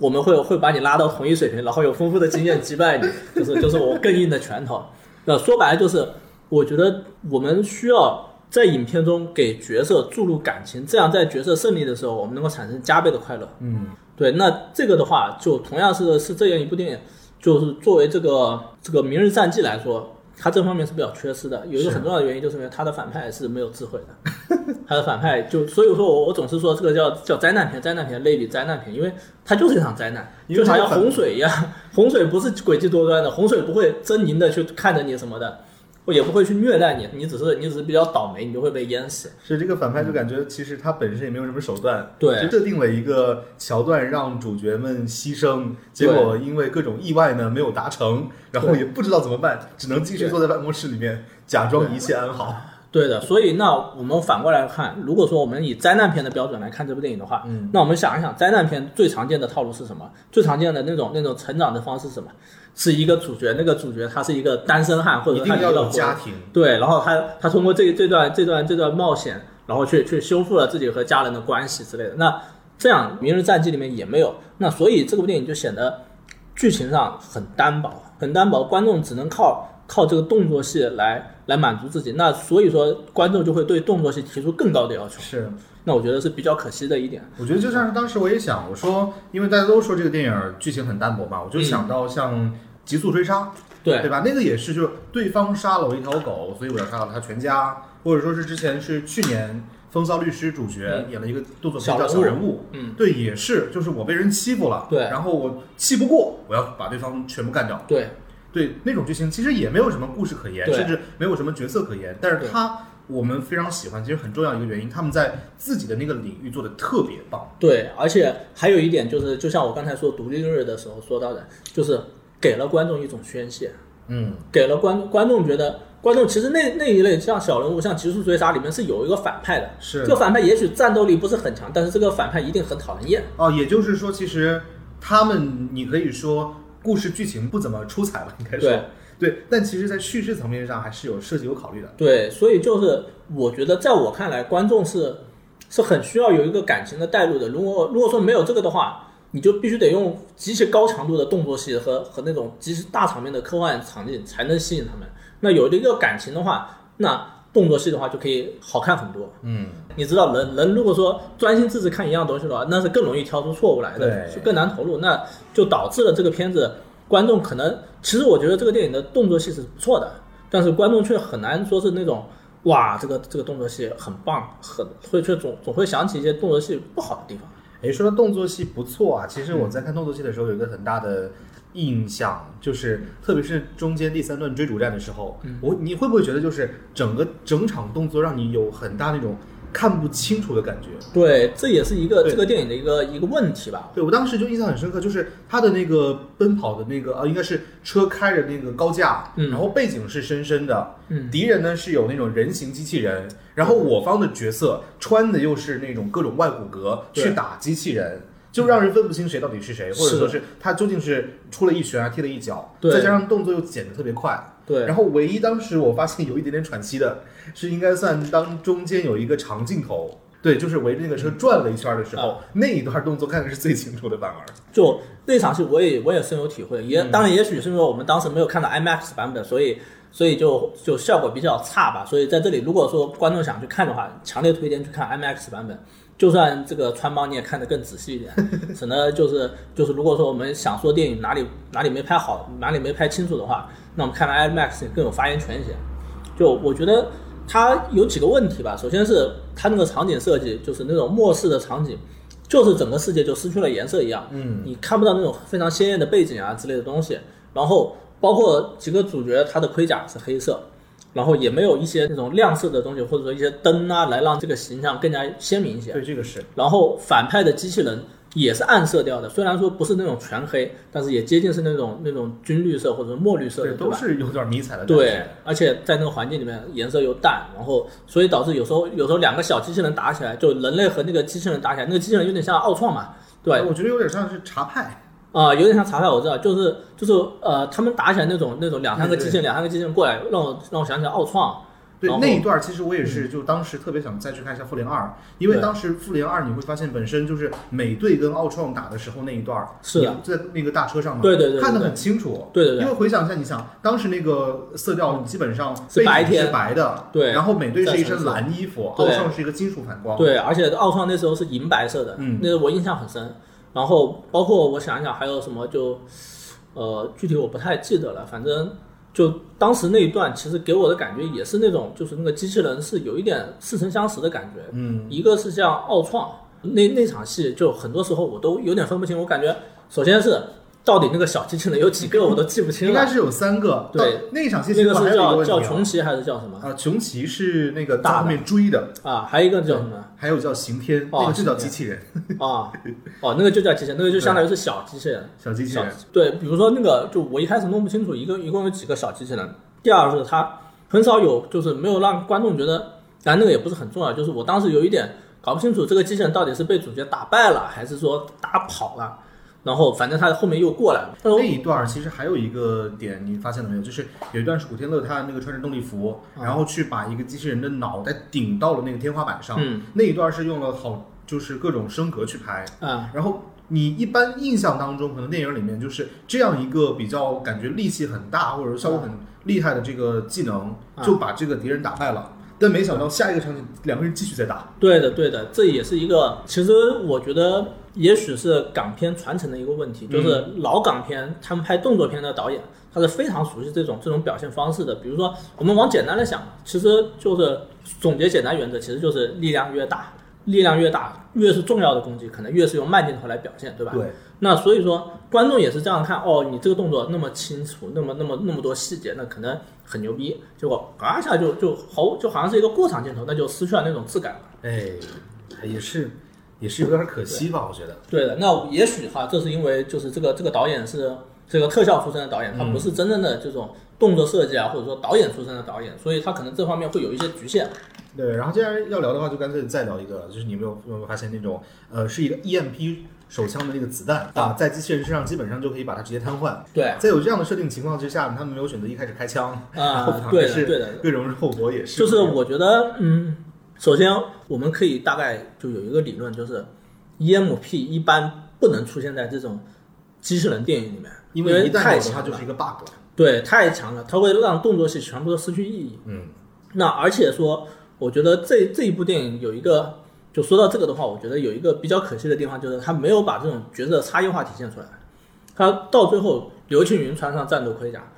我们会会把你拉到同一水平，然后有丰富的经验击败你，就是就是我更硬的拳头。那说白了就是，我觉得我们需要在影片中给角色注入感情，这样在角色胜利的时候，我们能够产生加倍的快乐。嗯，对，那这个的话，就同样是是这样一部电影，就是作为这个这个《明日战记》来说，它这方面是比较缺失的。有一个很重要的原因，就是因为它的反派是没有智慧的，它的反派就所以说我我总是说这个叫叫灾难片，灾难片类比灾难片，因为它就是一场灾难，就好像洪水一样，洪水不是诡计多端的，洪水不会狰狞的去看着你什么的。也不会去虐待你，你只是你只是比较倒霉，你就会被淹死。是这个反派就感觉其实他本身也没有什么手段，对就设定了一个桥段让主角们牺牲，结果因为各种意外呢没有达成，然后也不知道怎么办，只能继续坐在办公室里面假装一切安好。对的，所以那我们反过来看，如果说我们以灾难片的标准来看这部电影的话，嗯，那我们想一想，灾难片最常见的套路是什么？最常见的那种那种成长的方式是什么？是一个主角，那个主角他是一个单身汉，或者他是一个活有家庭，对，然后他他通过这这段这段这段冒险，然后去去修复了自己和家人的关系之类的。那这样《明日战记》里面也没有，那所以这部电影就显得剧情上很单薄，很单薄，观众只能靠靠这个动作戏来来满足自己。那所以说观众就会对动作戏提出更高的要求。是。那我觉得是比较可惜的一点。我觉得就像是当时我也想，我说，因为大家都说这个电影剧情很单薄嘛，我就想到像《极速追杀》，对。对吧？那个也是，就是对方杀了我一条狗，所以我要杀了他全家，或者说是之前是去年风骚律师》主角、演了一个动作片叫《小人物小人物》，嗯，对，也是，就是我被人欺负了，对。然后我气不过，我要把对方全部干掉，对。对，那种剧情其实也没有什么故事可言，甚至没有什么角色可言，但是他我们非常喜欢，其实很重要一个原因，他们在自己的那个领域做的特别棒，对，而且还有一点就是，就像我刚才说独立日的时候说到的，就是给了观众一种宣泄，嗯，给了观观众觉得。观众其实那那一类像小人物，像《极速追杀》里面是有一个反派的，是这个反派也许战斗力不是很强，但是这个反派一定很讨人厌。哦，也就是说，其实他们你可以说故事剧情不怎么出彩吧，应该说对对，但其实在叙事层面上还是有设计有考虑的。对，所以就是我觉得，在我看来，观众是是很需要有一个感情的带入的。如果如果说没有这个的话，你就必须得用极其高强度的动作戏和和那种极其大场面的科幻场景才能吸引他们。那有了一个感情的话，那动作戏的话就可以好看很多。嗯，你知道人人如果说专心致志看一样东西的话，那是更容易挑出错误来的，就更难投入，那就导致了这个片子观众可能，其实我觉得这个电影的动作戏是不错的，但是观众却很难说是那种哇，这个这个动作戏很棒，很会却总总会想起一些动作戏不好的地方。诶，说到动作戏不错啊，其实我在看动作戏的时候有一个很大的印象，就是特别是中间第三段追逐战的时候，我你会不会觉得就是整个整场动作让你有很大那种看不清楚的感觉？对，这也是一个这个电影的一个一个问题吧。对我当时就印象很深刻，就是他的那个奔跑的那个啊，应该是车开着那个高架，嗯然后背景是深深的，嗯敌人呢是有那种人形机器人，然后我方的角色穿的又是那种各种外骨骼去打机器人。就让人分不清谁到底是谁，或者说是他究竟是出了一拳还踢了一脚，再加上动作又剪得特别快。对，然后唯一当时我发现有一点点喘息的，是应该算当中间有一个长镜头，对，就是围着那个车转了一圈的时候，那一段动作看的是最清楚的，反而。就那场戏，我也我也深有体会。也嗯当然，也许是因为我们当时没有看到 IMAX 版本，所以所以就就效果比较差吧。所以在这里，如果说观众想去看的话，强烈推荐去看 IMAX 版本。就算这个穿帮你也看得更仔细一点，省得就是就是如果说我们想说电影哪里哪里没拍好，哪里没拍清楚的话，那我们看了 IMAX 更有发言权一些。就我觉得它有几个问题吧，首先是它那个场景设计，就是那种末世的场景，就是整个世界就失去了颜色一样，嗯，你看不到那种非常鲜艳的背景啊之类的东西。然后包括几个主角，他的盔甲是黑色，然后也没有一些那种亮色的东西，或者说一些灯啊，来让这个形象更加鲜明一些。对，这个是。然后反派的机器人也是暗色调的，虽然说不是那种全黑，但是也接近是那种那种军绿色或者墨绿色的，对，吧？都是有点迷彩的。对，而且在那个环境里面颜色又淡，然后所以导致有时候有时候两个小机器人打起来，就人类和那个机器人打起来，那个机器人有点像奥创嘛，对，我觉得有点像是茶派。啊、有点像查派，我知道，就是就是呃，他们打起来那种那种两三个机器人，两三个机器人过来，让我让我想起来奥创，对那一段，其实我也是，就当时特别想再去看一下《复联二》，因为当时《复联二》你会发现本身就是美队跟奥创打的时候那一段，是在那个大车上嘛，对对对对看得很清楚。对对对。因为回想一下，你想当时那个色调基本上是白天是白的，对。然后美队是一身蓝衣服，奥创是一个金属反光，对，而且奥创那时候是银白色的，嗯。那个我印象很深。然后包括我想一想还有什么就，呃，具体我不太记得了，反正就当时那一段，其实给我的感觉也是那种，就是那个机器人是有一点似曾相识的感觉。嗯，一个是像奥创那那场戏，就很多时候我都有点分不清，我感觉首先是到底那个小机器人有几个我都记不清了，应该是有三个。对那一场戏那个是叫叫琼奇还是叫什么啊，琼奇是那个在大的后面追的，啊？还有一个叫什么？还有叫刑天，哦那个就叫机器人，啊，哦，那个就叫机器人，那个就相当于是小机器人。小小机器人。对，比如说那个，就我一开始弄不清楚一个一共有几个小机器人。第二是它很少有，就是没有让观众觉得，当然那个也不是很重要，就是我当时有一点搞不清楚这个机器人到底是被主角打败了，还是说打跑了。然后反正他后面又过来了，那一段其实还有一个点，你发现了没有？就是有一段是古天乐他那个穿着动力服，啊然后去把一个机器人的脑袋顶到了那个天花板上。嗯那一段是用了好，就是各种升格去拍。啊，然后你一般印象当中，可能电影里面就是这样一个比较感觉力气很大或者效果很厉害的这个技能，啊就把这个敌人打败了。但没想到下一个场景两个人继续在打。对的对的，这也是一个，其实我觉得也许是港片传承的一个问题，就是老港片他们拍动作片的导演，他是非常熟悉这种这种表现方式的。比如说，我们往简单的想，其实就是总结简单原则，其实就是力量越大，力量越大，越是重要的攻击，可能越是用慢镜头来表现，对吧？对，那所以说，观众也是这样看哦，你这个动作那么清楚，那么那么那么多细节，那可能很牛逼。结果嘎一下就就好，就好像是一个过场镜头，那就失去了那种质感了。哎，也是也是有点可惜吧，我觉得。对的，那也许哈，这是因为就是这个这个导演是这个特效出身的导演，他不是真正的这种动作设计啊，或者说导演出身的导演，所以他可能这方面会有一些局限。对，然后既然要聊的话，就干脆再聊一个，就是你有没有有没有发现那种呃，是一个 EMP 手枪的那个子弹啊，在机器人身上基本上就可以把它直接瘫痪。对在有这样的设定情况之下，他们没有选择一开始开枪，啊对的对的，各种后果也是。就是我觉得，嗯，首先我们可以大概就有一个理论，就是 EMP 一般不能出现在这种机器人电影里面，因为太强了就是一个 bug。对太强了，它会让动作戏全部都失去意义。嗯，那而且说，我觉得这这一部电影有一个，就说到这个的话，我觉得有一个比较可惜的地方，就是他没有把这种角色差异化体现出来。他到最后，刘青云穿上战斗盔甲，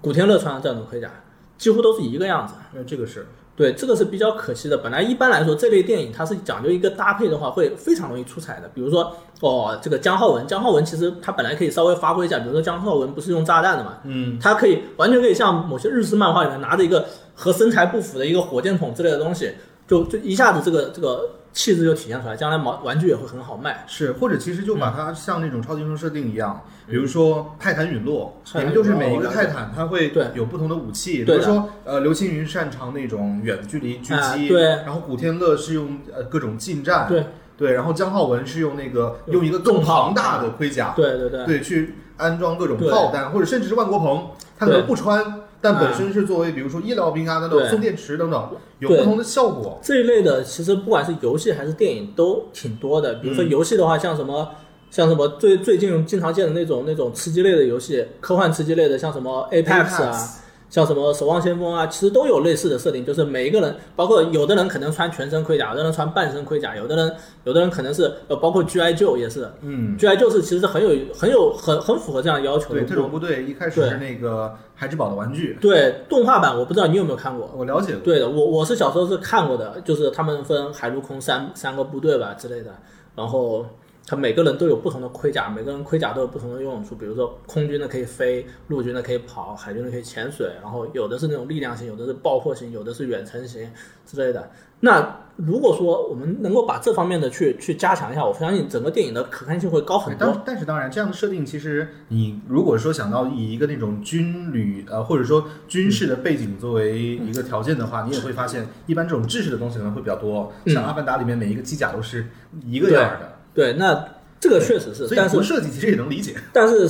古天乐穿上战斗盔甲，几乎都是一个样子。那这个是对，这个是比较可惜的。本来一般来说，这类电影它是讲究一个搭配的话，会非常容易出彩的。比如说，哦，这个姜浩文，姜浩文其实他本来可以稍微发挥一下，比如说姜浩文不是用炸弹的嘛，嗯，他可以完全可以像某些日式漫画里面拿着一个和身材不符的一个火箭筒之类的东西，就就一下子这个这个气质就体现出来，将来毛玩具也会很好卖。是，或者其实就把它像那种超级英雄设定一样，比如说泰坦陨落，泰坦里面就是每一个泰坦它会有不同的武器，比如说呃刘青云擅长那种远距离狙击，啊对。然后古天乐是用呃各种近战，对。对，然后姜浩文是用那个用用一个更庞大的盔甲，对对对。对，去安装各种炮弹，或者甚至是万国鹏，他可能不穿，但本身是作为比如说医疗兵啊等等对送电池等等，有不同的效果。这一类的，其实不管是游戏还是电影都挺多的。比如说嗯游戏的话，像什么像什么最最近经常见的那种那种吃鸡类的游戏，科幻吃鸡类的，像什么 Apex 啊。像什么《守望先锋》啊，其实都有类似的设定，就是每一个人，包括有的人可能穿全身盔甲，有的人穿半身盔甲，有的人有的人可能是呃，包括 G.I. Joe 也是嗯，，G.I. Joe 是其实是很有很有很很符合这样要求的对，。特种部队一开始对是那个孩之宝的玩具，对动画版，我不知道你有没有看过。我了解过。对的，我我是小时候是看过的，就是他们分海陆空三三个部队吧之类的，然后他每个人都有不同的盔甲，每个人盔甲都有不同的用处，比如说空军的可以飞，陆军的可以跑，海军的可以潜水，然后有的是那种力量型，有的是爆破型，有的是远程型之类的。那如果说我们能够把这方面的去去加强一下，我相信整个电影的可看性会高很多。但但是当然，这样的设定其实你如果说想到以一个那种军旅呃或者说军事的背景作为一个条件的话，你也会发现，一般这种制式的东西可能会比较多。嗯像《阿凡达》里面每一个机甲都是一个样儿的，对，那这个确实是，所以但是不设计其实也能理解。但是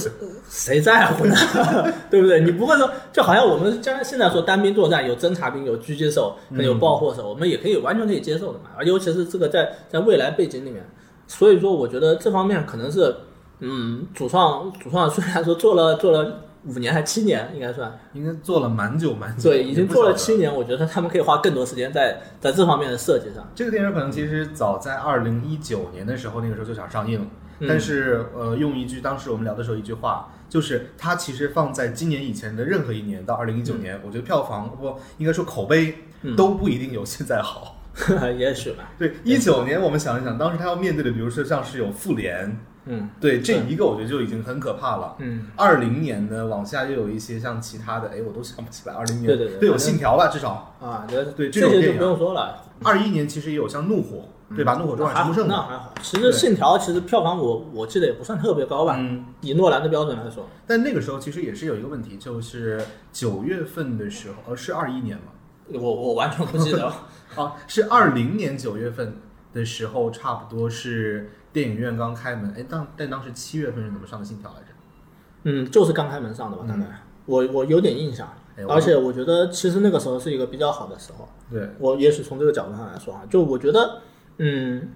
谁在乎呢？对不对？你不会说，就好像我们将现在说单兵作战有侦察兵、有狙击手、嗯有爆破手，我们也可以完全可以接受的嘛。而尤其是这个在在未来背景里面，所以说我觉得这方面可能是，嗯，主创主创虽然说做了做了五年还七年，应该算。应该做了蛮久蛮久，对，已经做了七年，我觉得他们可以花更多时间在在这方面的设计上。这个电影可能其实早在二零一九年的时候，那个时候就想上映，嗯。但是呃，用一句当时我们聊的时候一句话，就是它其实放在今年以前的任何一年到二零一九年，我觉得票房不应该说口碑嗯。都不一定有现在好。也许吧，对，一九年我们想一想，当时他要面对的，比如说像是有复联，嗯对这一个我觉得就已经很可怕了。嗯，二零年呢，往下又有一些像其他的，哎，我都想不起来。二零年对对对有信条吧，至少。啊，这对这些就不用说了。二一年其实也有像怒火，对吧？怒火中那还好，海陈木胜，那还好。其实《信条》其实票房我我记得也不算特别高吧，嗯，以诺兰的标准来说。但那个时候其实也是有一个问题，就是九月份的时候，呃，是二一年吗？我我完全不记得了。啊，是二零年九月份的时候，差不多是电影院刚开门。哎，当但当时七月份是怎么上的《信条》来着？嗯，就是刚开门上的吧，大概。我我有点印象，而且我觉得其实那个时候是一个比较好的时候。对，我也许从这个角度上来说啊，就我觉得，嗯，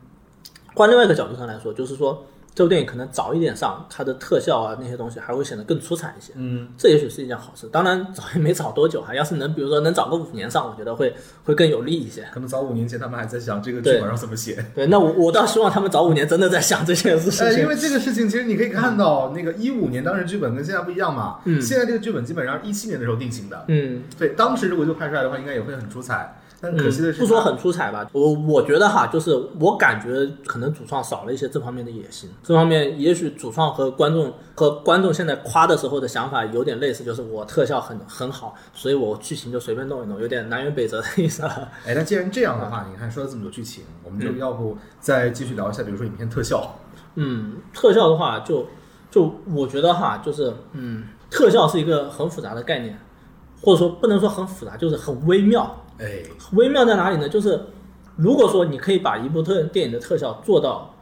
换另外一个角度上来说，就是说，这部电影可能早一点上，它的特效啊那些东西还会显得更出彩一些。嗯，这也许是一件好事。当然早也没早多久哈，要是能比如说能早个五年上，我觉得会会更有利一些。可能早五年前他们还在想这个剧本要怎么写。对，那我我倒希望他们早五年真的在想这件事呃，因。为这个事情，其实你可以看到，那个一五年当时剧本跟现在不一样嘛。嗯现在这个剧本基本上一七年的时候定型的。嗯，对，当时如果就拍出来的话，应该也会很出彩。但可惜的是，嗯不说很出彩吧，我我觉得哈，就是我感觉可能主创少了一些这方面的野心。这方面也许主创和观众和观众现在夸的时候的想法有点类似，就是我特效很很好，所以我剧情就随便弄一弄，有点南辕北辙的意思了。哎，那既然这样的话，你看说了这么多剧情，我们就要不再继续聊一下，比如说影片特效。嗯，特效的话就就我觉得哈，就是嗯，特效是一个很复杂的概念，或者说不能说很复杂，就是很微妙。哎，微妙在哪里呢？就是如果说你可以把一部特电影的特效做到，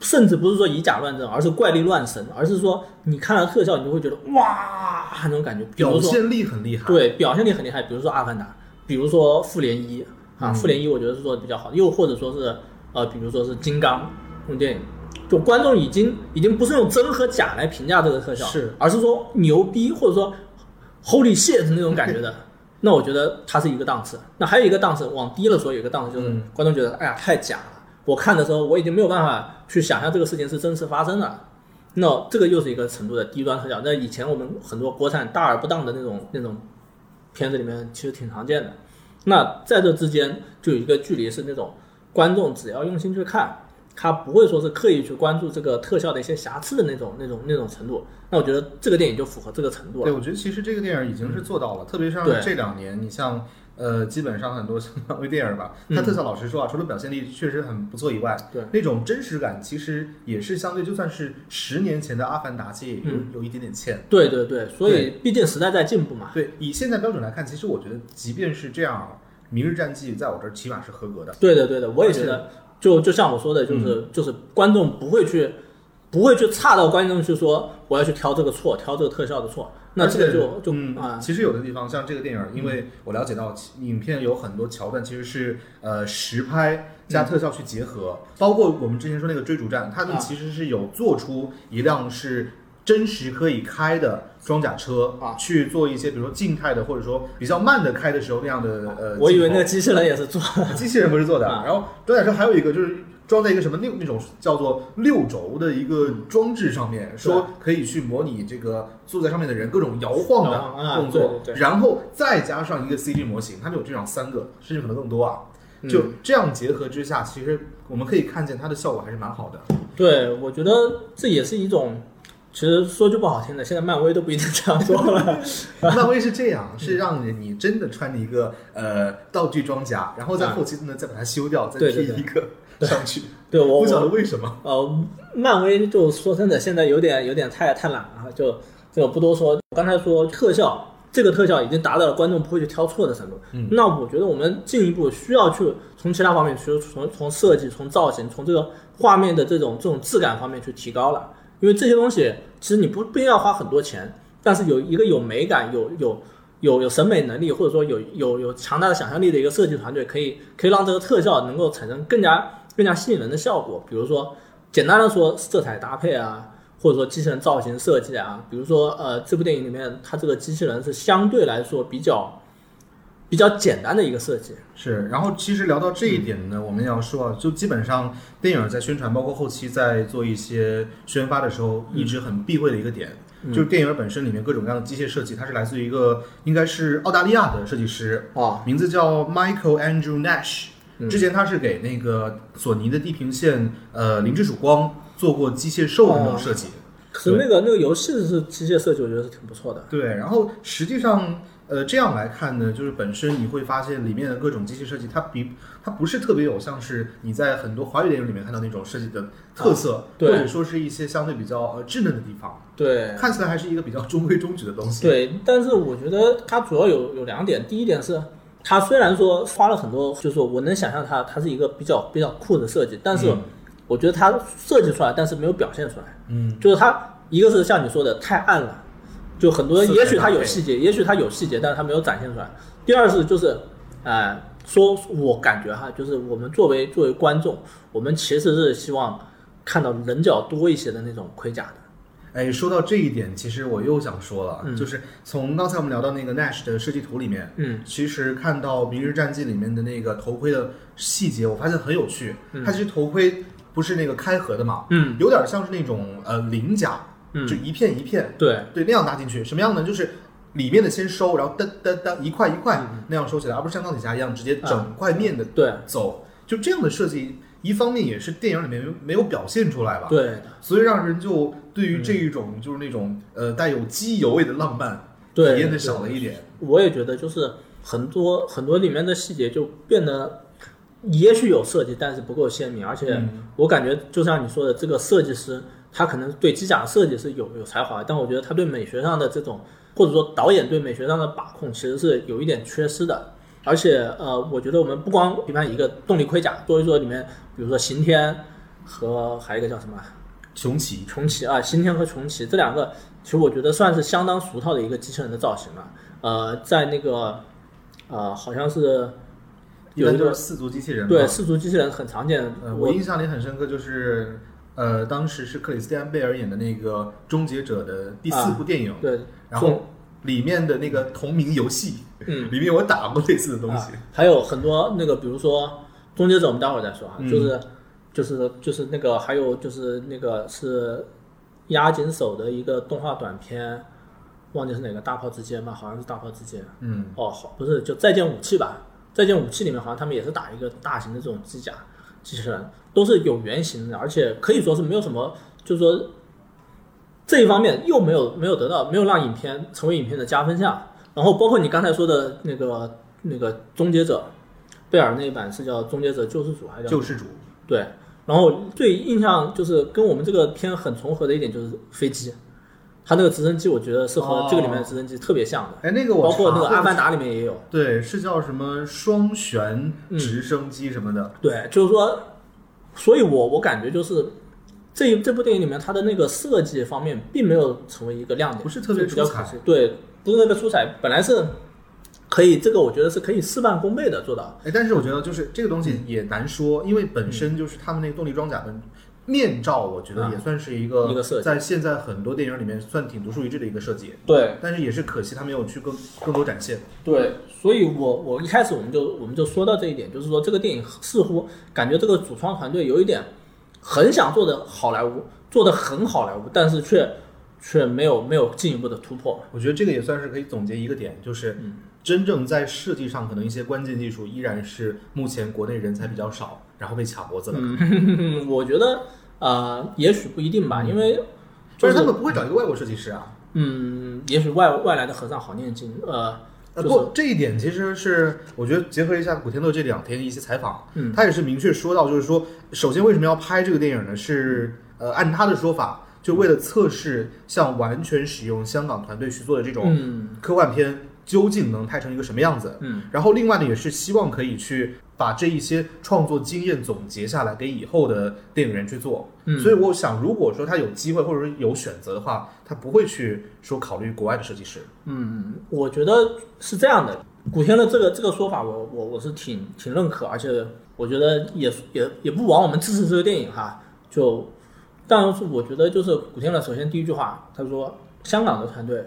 甚至不是说以假乱真，而是怪力乱神，而是说你看了特效，你就会觉得哇那种感觉。比如说，表现力很厉害。对，表现力很厉害。比如说《阿凡达》，比如说《复联一》啊，嗯复联一》我觉得是做的比较好，又或者说是呃，比如说是《金刚》这种电影，就观众已经已经不是用真和假来评价这个特效，是，而是说牛逼或者说 Holy shit 那种感觉的。那我觉得它是一个档次。那还有一个档次，往低了说有一个档次，就是嗯观众觉得哎呀太假了。我看的时候我已经没有办法去想象这个事情是真实发生的。那这个又是一个程度的低端视角。那以前我们很多国产大而不当的那种那种片子里面其实挺常见的。那在这之间就有一个距离，是那种观众只要用心去看，他不会说是刻意去关注这个特效的一些瑕疵的那种那种那种程度。那我觉得这个电影就符合这个程度了对，我觉得其实这个电影已经是做到了，特别是这两年，你像呃，基本上很多漫威电影吧，它嗯特效老实说啊，除了表现力确实很不错以外，对那种真实感其实也是相对，就算是十年前的《阿凡达》，其实也有、嗯有一点点欠。对对对，所以毕竟时代在进步嘛。对，以现在标准来看，其实我觉得，即便是这样，《明日战记》在我这儿起码是合格的。对的对的，我也觉得，就就像我说的，就是、就是观众不会去不会去差到观众去说我要去挑这个错，挑这个特效的错，那这个就就其实有的地方像这个电影，因为我了解到其影片有很多桥段其实是呃实拍加特效去结合，包括我们之前说那个追逐战，他们啊。其实是有做出一辆是。真实可以开的装甲车啊。去做一些，比如说静态的，或者说比较慢的开的时候那样的呃，我以为那个机器人也是做，机器人不是做的，啊。然后装甲车还有一个就是装在一个什么六那种叫做六轴的一个装置上面，说可以去模拟这个坐在上面的人各种摇晃的动作，然后再加上一个 CG 模型，他们有这样三个，甚至可能更多啊。嗯。就这样结合之下，其实我们可以看见它的效果还是蛮好的。对我觉得这也是一种。其实说句不好听的，现在漫威都不一定这样做了。漫威是这样，是让你真的穿着一个呃道具装甲，然后在后期呢再把它修掉，再贴一个上去。对我不晓得为什么。呃，漫威就说真的，现在有点有点太太懒了，就就不多说。我刚才说特效，这个特效已经达到了观众不会去挑错的程度。嗯那我觉得我们进一步需要去从其他方面，去从从设计、从造型、从这个画面的这种这种质感方面去提高了。因为这些东西其实你不不一定要花很多钱，但是有一个有美感、有有有有审美能力，或者说有有有强大的想象力的一个设计团队，可以可以让这个特效能够产生更加更加吸引人的效果。比如说，简单的说，色彩搭配啊，或者说机器人造型设计啊，比如说呃，这部电影里面它这个机器人是相对来说比较比较简单的一个设计。是，然后其实聊到这一点呢，我们要说啊，就基本上电影在宣传，包括后期在做一些宣发的时候，一直很避讳的一个点，嗯就是电影本身里面各种各样的机械设计，它是来自于一个应该是澳大利亚的设计师，啊，名字叫 Michael Andrew Nash。嗯之前他是给那个索尼的地平线呃零之曙光做过机械兽的那种设计。可是那个那个游戏是机械设计，我觉得是挺不错的。对，然后实际上，呃，这样来看呢，就是本身你会发现里面的各种机器设计，它比它不是特别有像是你在很多华语电影里面看到那种设计的特色，对或者说是一些相对比较呃稚嫩的地方，对，看起来还是一个比较中规中矩的东西。对，但是我觉得它主要有有两点，第一点是它虽然说花了很多，就是说我能想象它它是一个比较比较酷的设计，但是嗯我觉得它设计出来，但是没有表现出来。嗯，就是它一个是像你说的太暗了，就很多人也许他有细节，也许他有细节，但是他没有展现出来。第二是就是，呃，说我感觉哈，就是我们作为作为观众，我们其实是希望看到棱角多一些的那种盔甲的。哎，说到这一点，其实我又想说了，嗯就是从刚才我们聊到那个 Nash 的设计图里面，嗯其实看到《明日战记》里面的那个头盔的细节，我发现很有趣。嗯它其实头盔不是那个开合的嘛，嗯有点像是那种呃鳞甲，嗯。就一片一片，对，对，那样搭进去，什么样呢？就是里面的先收，然后噔噔噔一块一块嗯。那样收起来，而不是像钢铁侠一样直接整块面的对。走。就这样的设计，一方面也是电影里面没有表现出来吧，对，所以让人就对于这一种就是那种呃带有机油味的浪漫体验的少了一点。我也觉得就是很多很多里面的细节就变得，也许有设计，但是不够鲜明，而且嗯。我感觉就像你说的，这个设计师他可能对机甲的设计是有有才华，但我觉得他对美学上的这种，或者说导演对美学上的把控其实是有一点缺失的。而且呃，我觉得我们不光批判一个动力盔甲，多一说里面，比如说刑天和还有一个叫什么穷奇，重启啊，刑天和重启这两个，其实我觉得算是相当俗套的一个机器人的造型了。呃，在那个呃，好像是有一个一般都是四足机器人。对四足机器人很常见。呃，我印象里很深刻，就是呃，当时是克里斯蒂安贝尔演的那个《终结者》的第四部电影，对，然后里面的那个同名游戏，嗯，里面我打过类似的东西。啊，还有很多那个，比如说终结者，我们待会儿再说哈，嗯就是就是就是那个，还有就是那个是押井守的一个动画短片，忘记是哪个大炮之间吧，好像是大炮之间。嗯，哦，好，不是，就再见武器吧。再见武器里面好像他们也是打一个大型的这种机甲机器人，都是有原型的，而且可以说是没有什么，就是说这一方面又没有没有得到，没有让影片成为影片的加分项。然后包括你刚才说的那个那个终结者，贝尔那一版是叫终结者救世主还是叫救世主，对。然后最印象就是跟我们这个片很重合的一点就是飞机，它那个直升机我觉得是和这个里面的直升机特别像的。哎，那个我包括那个《阿凡达》里面也有。对，是叫什么双旋嗯直升机什么的。对，就是说，所以我我感觉就是这一这部电影里面它的那个设计方面并没有成为一个亮点，不是特别比较出彩可惜。对，不是特别出彩，本来是可以，这个我觉得是可以事半功倍的做到。哎，但是我觉得就是这个东西也难说，因为本身就是他们那个动力装甲的面罩，我觉得也算是一个一个设计在现在很多电影里面算挺独树一帜的一个设计。对但是也是可惜他没有去更更多展现。对，所以我我一开始我们就我们就说到这一点，就是说这个电影似乎感觉这个主创团队有一点很想做的好莱坞，做的很好莱坞，但是却却没有没有进一步的突破。我觉得这个也算是可以总结一个点，就是嗯真正在设计上可能一些关键技术依然是目前国内人才比较少，然后被卡脖子了。嗯，我觉得呃，也许不一定吧，因为就是他们不会找一个外国设计师啊。嗯，也许外外来的和尚好念经，呃，呃，就是不，这一点其实是我觉得结合一下古天乐这两天的一些采访，嗯他也是明确说到，就是说，首先为什么要拍这个电影呢？是呃，按他的说法，就为了测试像完全使用香港团队去做的这种嗯科幻片究竟能拍成一个什么样子。嗯然后另外呢，也是希望可以去把这一些创作经验总结下来，给以后的电影人去做。嗯，所以我想，如果说他有机会或者说有选择的话，他不会去说考虑国外的设计师。嗯，我觉得是这样的。古天乐这个这个说法我，我我是挺挺认可，而且我觉得也也也不枉我们支持这个电影哈。就，但是我觉得就是古天乐，首先第一句话他说香港的团队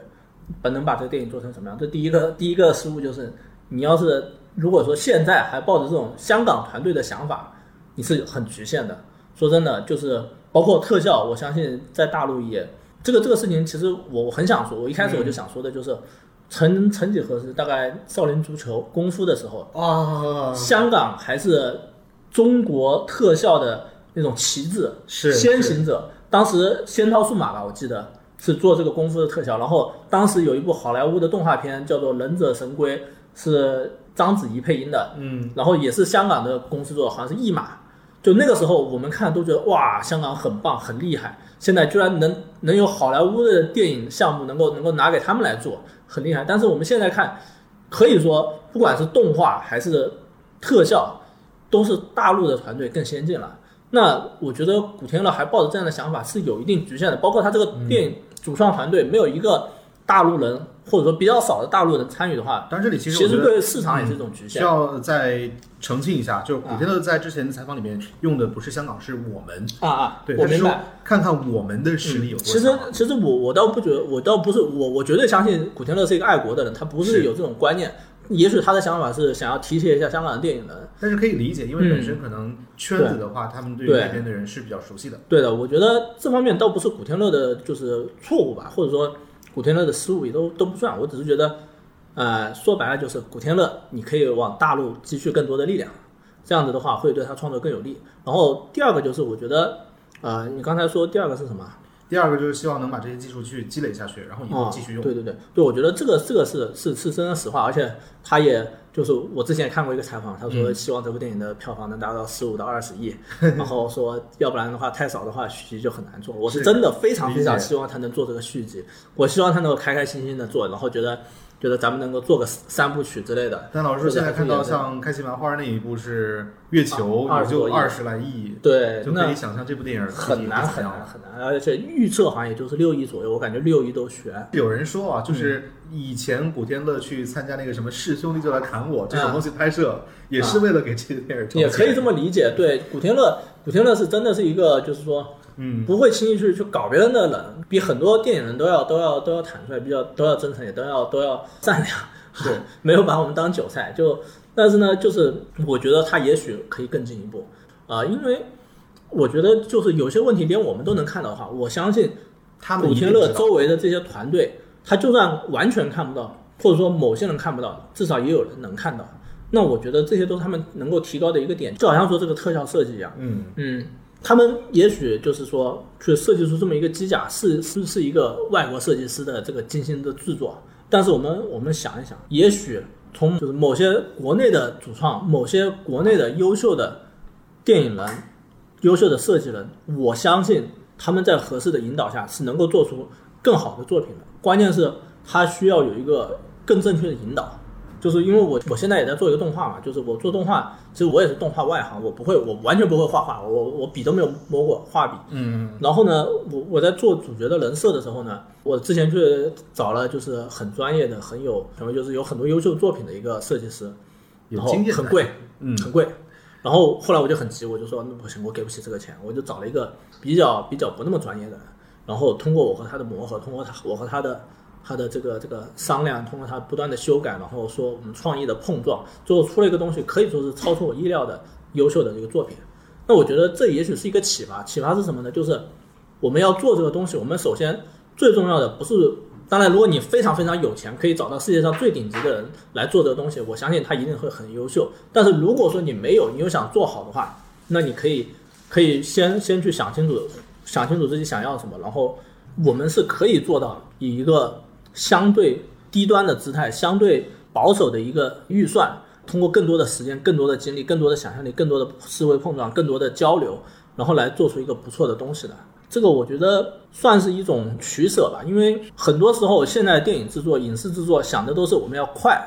本能把这个电影做成什么样，这第一个第一个失误就是你要是如果说现在还抱着这种香港团队的想法，你是很局限的。说真的，就是包括特效，我相信在大陆也这个这个事情，其实我我很想说，我一开始我就想说的就是，曾曾几何时，大概少林足球、功夫的时候，啊，香港还是中国特效的那种旗帜，是先行者。当时仙涛数码吧，我记得是做这个功夫的特效。然后当时有一部好莱坞的动画片叫做《忍者神龟》，是章子怡配音的，嗯，然后也是香港的公司做的，好像是一马。就那个时候我们看都觉得哇，香港很棒，很厉害。现在居然能能有好莱坞的电影项目能够能够拿给他们来做，很厉害。但是我们现在看，可以说不管是动画还是特效，都是大陆的团队更先进了。那我觉得古天乐还抱着这样的想法是有一定局限的，包括他这个电影主创团队没有一个大陆人或者说比较少的大陆人参与的话，但是这里其其实我觉得对市场也是一种局限。需要再澄清一下，就是古啊天乐在之前的采访里面用的不是香港，是我们。啊啊，对，我明白。看看我们的实力有多强其实。其实我我倒不觉得，我倒不是我我绝对相信古天乐是一个爱国的人，他不是是有这种观念。也许他的想法是想要提携一下香港的电影人。但是可以理解，因为嗯本身可能圈子的话，他们对那边的人是比较熟悉的。对的，我觉得这方面倒不是古天乐的就是错误吧，或者说古天乐的失误也都都不算。我只是觉得，呃，说白了就是古天乐，你可以往大陆积蓄更多的力量，这样子的话会对他创作更有利。然后第二个就是我觉得，呃，你刚才说第二个是什么？第二个就是希望能把这些技术去积累下去，然后以后啊，继续用。对对对对，我觉得这个这个是是是真的实话，而且他也就是我之前也看过一个采访，他嗯说希望这部电影的票房能达到十五到二十亿，然后说要不然的话太少的话续集就很难做。我是是真的非常非常希望他能做这个续集，我希望他能够开开心心的做，然后觉得觉得咱们能够做个三部曲之类的。但老师说，现在看到像开心麻花那一部是月球，啊20多亿。也就二十来亿，对，就可以想象这部电影很难很难很难，而且预测好像也就是六亿左右，我感觉六亿都悬。有人说啊，嗯就是以前古天乐去参加那个什么《是兄弟就来砍我》这种啊东西拍摄，也是为了给这个电影也可以这么理解，对，古天乐，古天乐是真的是一个，就是说，嗯，不会轻易去去搞别人的人，比很多电影人都要都要都要坦率，比较都要真诚，也都要都要善良，对，没有把我们当韭菜。就但是呢，就是我觉得他也许可以更进一步啊、因为我觉得就是有些问题连我们都能看到的话，我相信他们古天乐周围的这些团队，他就算完全看不到，或者说某些人看不到，至少也有人能看到。那我觉得这些都是他们能够提高的一个点，就好像说这个特效设计一样。嗯，嗯，他们也许就是说去设计出这么一个机甲，是是是一个外国设计师的这个精心的制作。但是我们我们想一想，也许从就是某些国内的主创，某些国内的优秀的电影人、优秀的设计人，我相信他们在合适的引导下是能够做出更好的作品的。关键是他需要有一个更正确的引导。就是因为我我现在也在做一个动画嘛，就是我做动画，其实我也是动画外行，我不会，我完全不会画画，我我笔都没有摸过画笔。嗯，然后呢，我我在做主角的人设的时候呢，我之前去找了就是很专业的、很有，可能就是有很多优秀作品的一个设计师，然后有，很贵，嗯，很贵。然后后来我就很急，我就说那不行，我给不起这个钱，我就找了一个比较比较不那么专业的人，然后通过我和他的磨合，通过他我和他的他的这个这个商量，通过他不断的修改，然后说我们创意的碰撞，最后出了一个东西，可以说是超出我意料的优秀的这个作品。那我觉得这也许是一个启发，启发是什么呢？就是我们要做这个东西，我们首先最重要的不是，当然如果你非常非常有钱，可以找到世界上最顶级的人来做这个东西，我相信他一定会很优秀。但是如果说你没有，你又想做好的话，那你可以可以先先去想清楚，想清楚自己想要什么，然后我们是可以做到以一个相对低端的姿态，相对保守的一个预算，通过更多的时间、更多的精力、更多的想象力、更多的思维碰撞、更多的交流，然后来做出一个不错的东西的。这个我觉得算是一种取舍吧，因为很多时候现在电影制作、影视制作想的都是我们要快，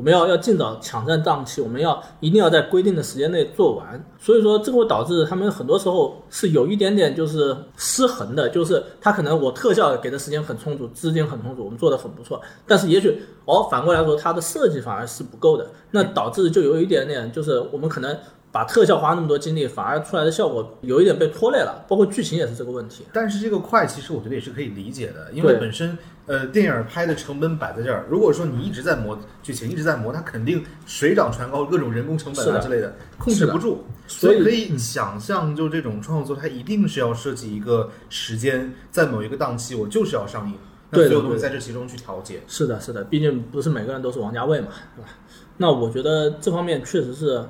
我们要要尽早抢占档期，我们要一定要在规定的时间内做完。所以说，这个会导致他们很多时候是有一点点就是失衡的，就是他可能我特效给的时间很充足，资金很充足，我们做的很不错，但是也许哦反过来说，它的设计反而是不够的，那导致就有一点点就是我们可能。把特效花那么多精力，反而出来的效果有一点被拖累了，包括剧情也是这个问题。但是这个快，其实我觉得也是可以理解的，因为本身呃电影拍的成本摆在这儿，如果说你一直在磨剧情，一直在磨，它肯定水涨船高，各种人工成本啊之类的控制不住，所以可以想象，就这种创作，它一定是要设计一个时间，在某一个档期，我就是要上映，那对所有东西在这其中去调节。是的，是的，毕竟不是每个人都是王家卫嘛，对吧？那我觉得这方面确实是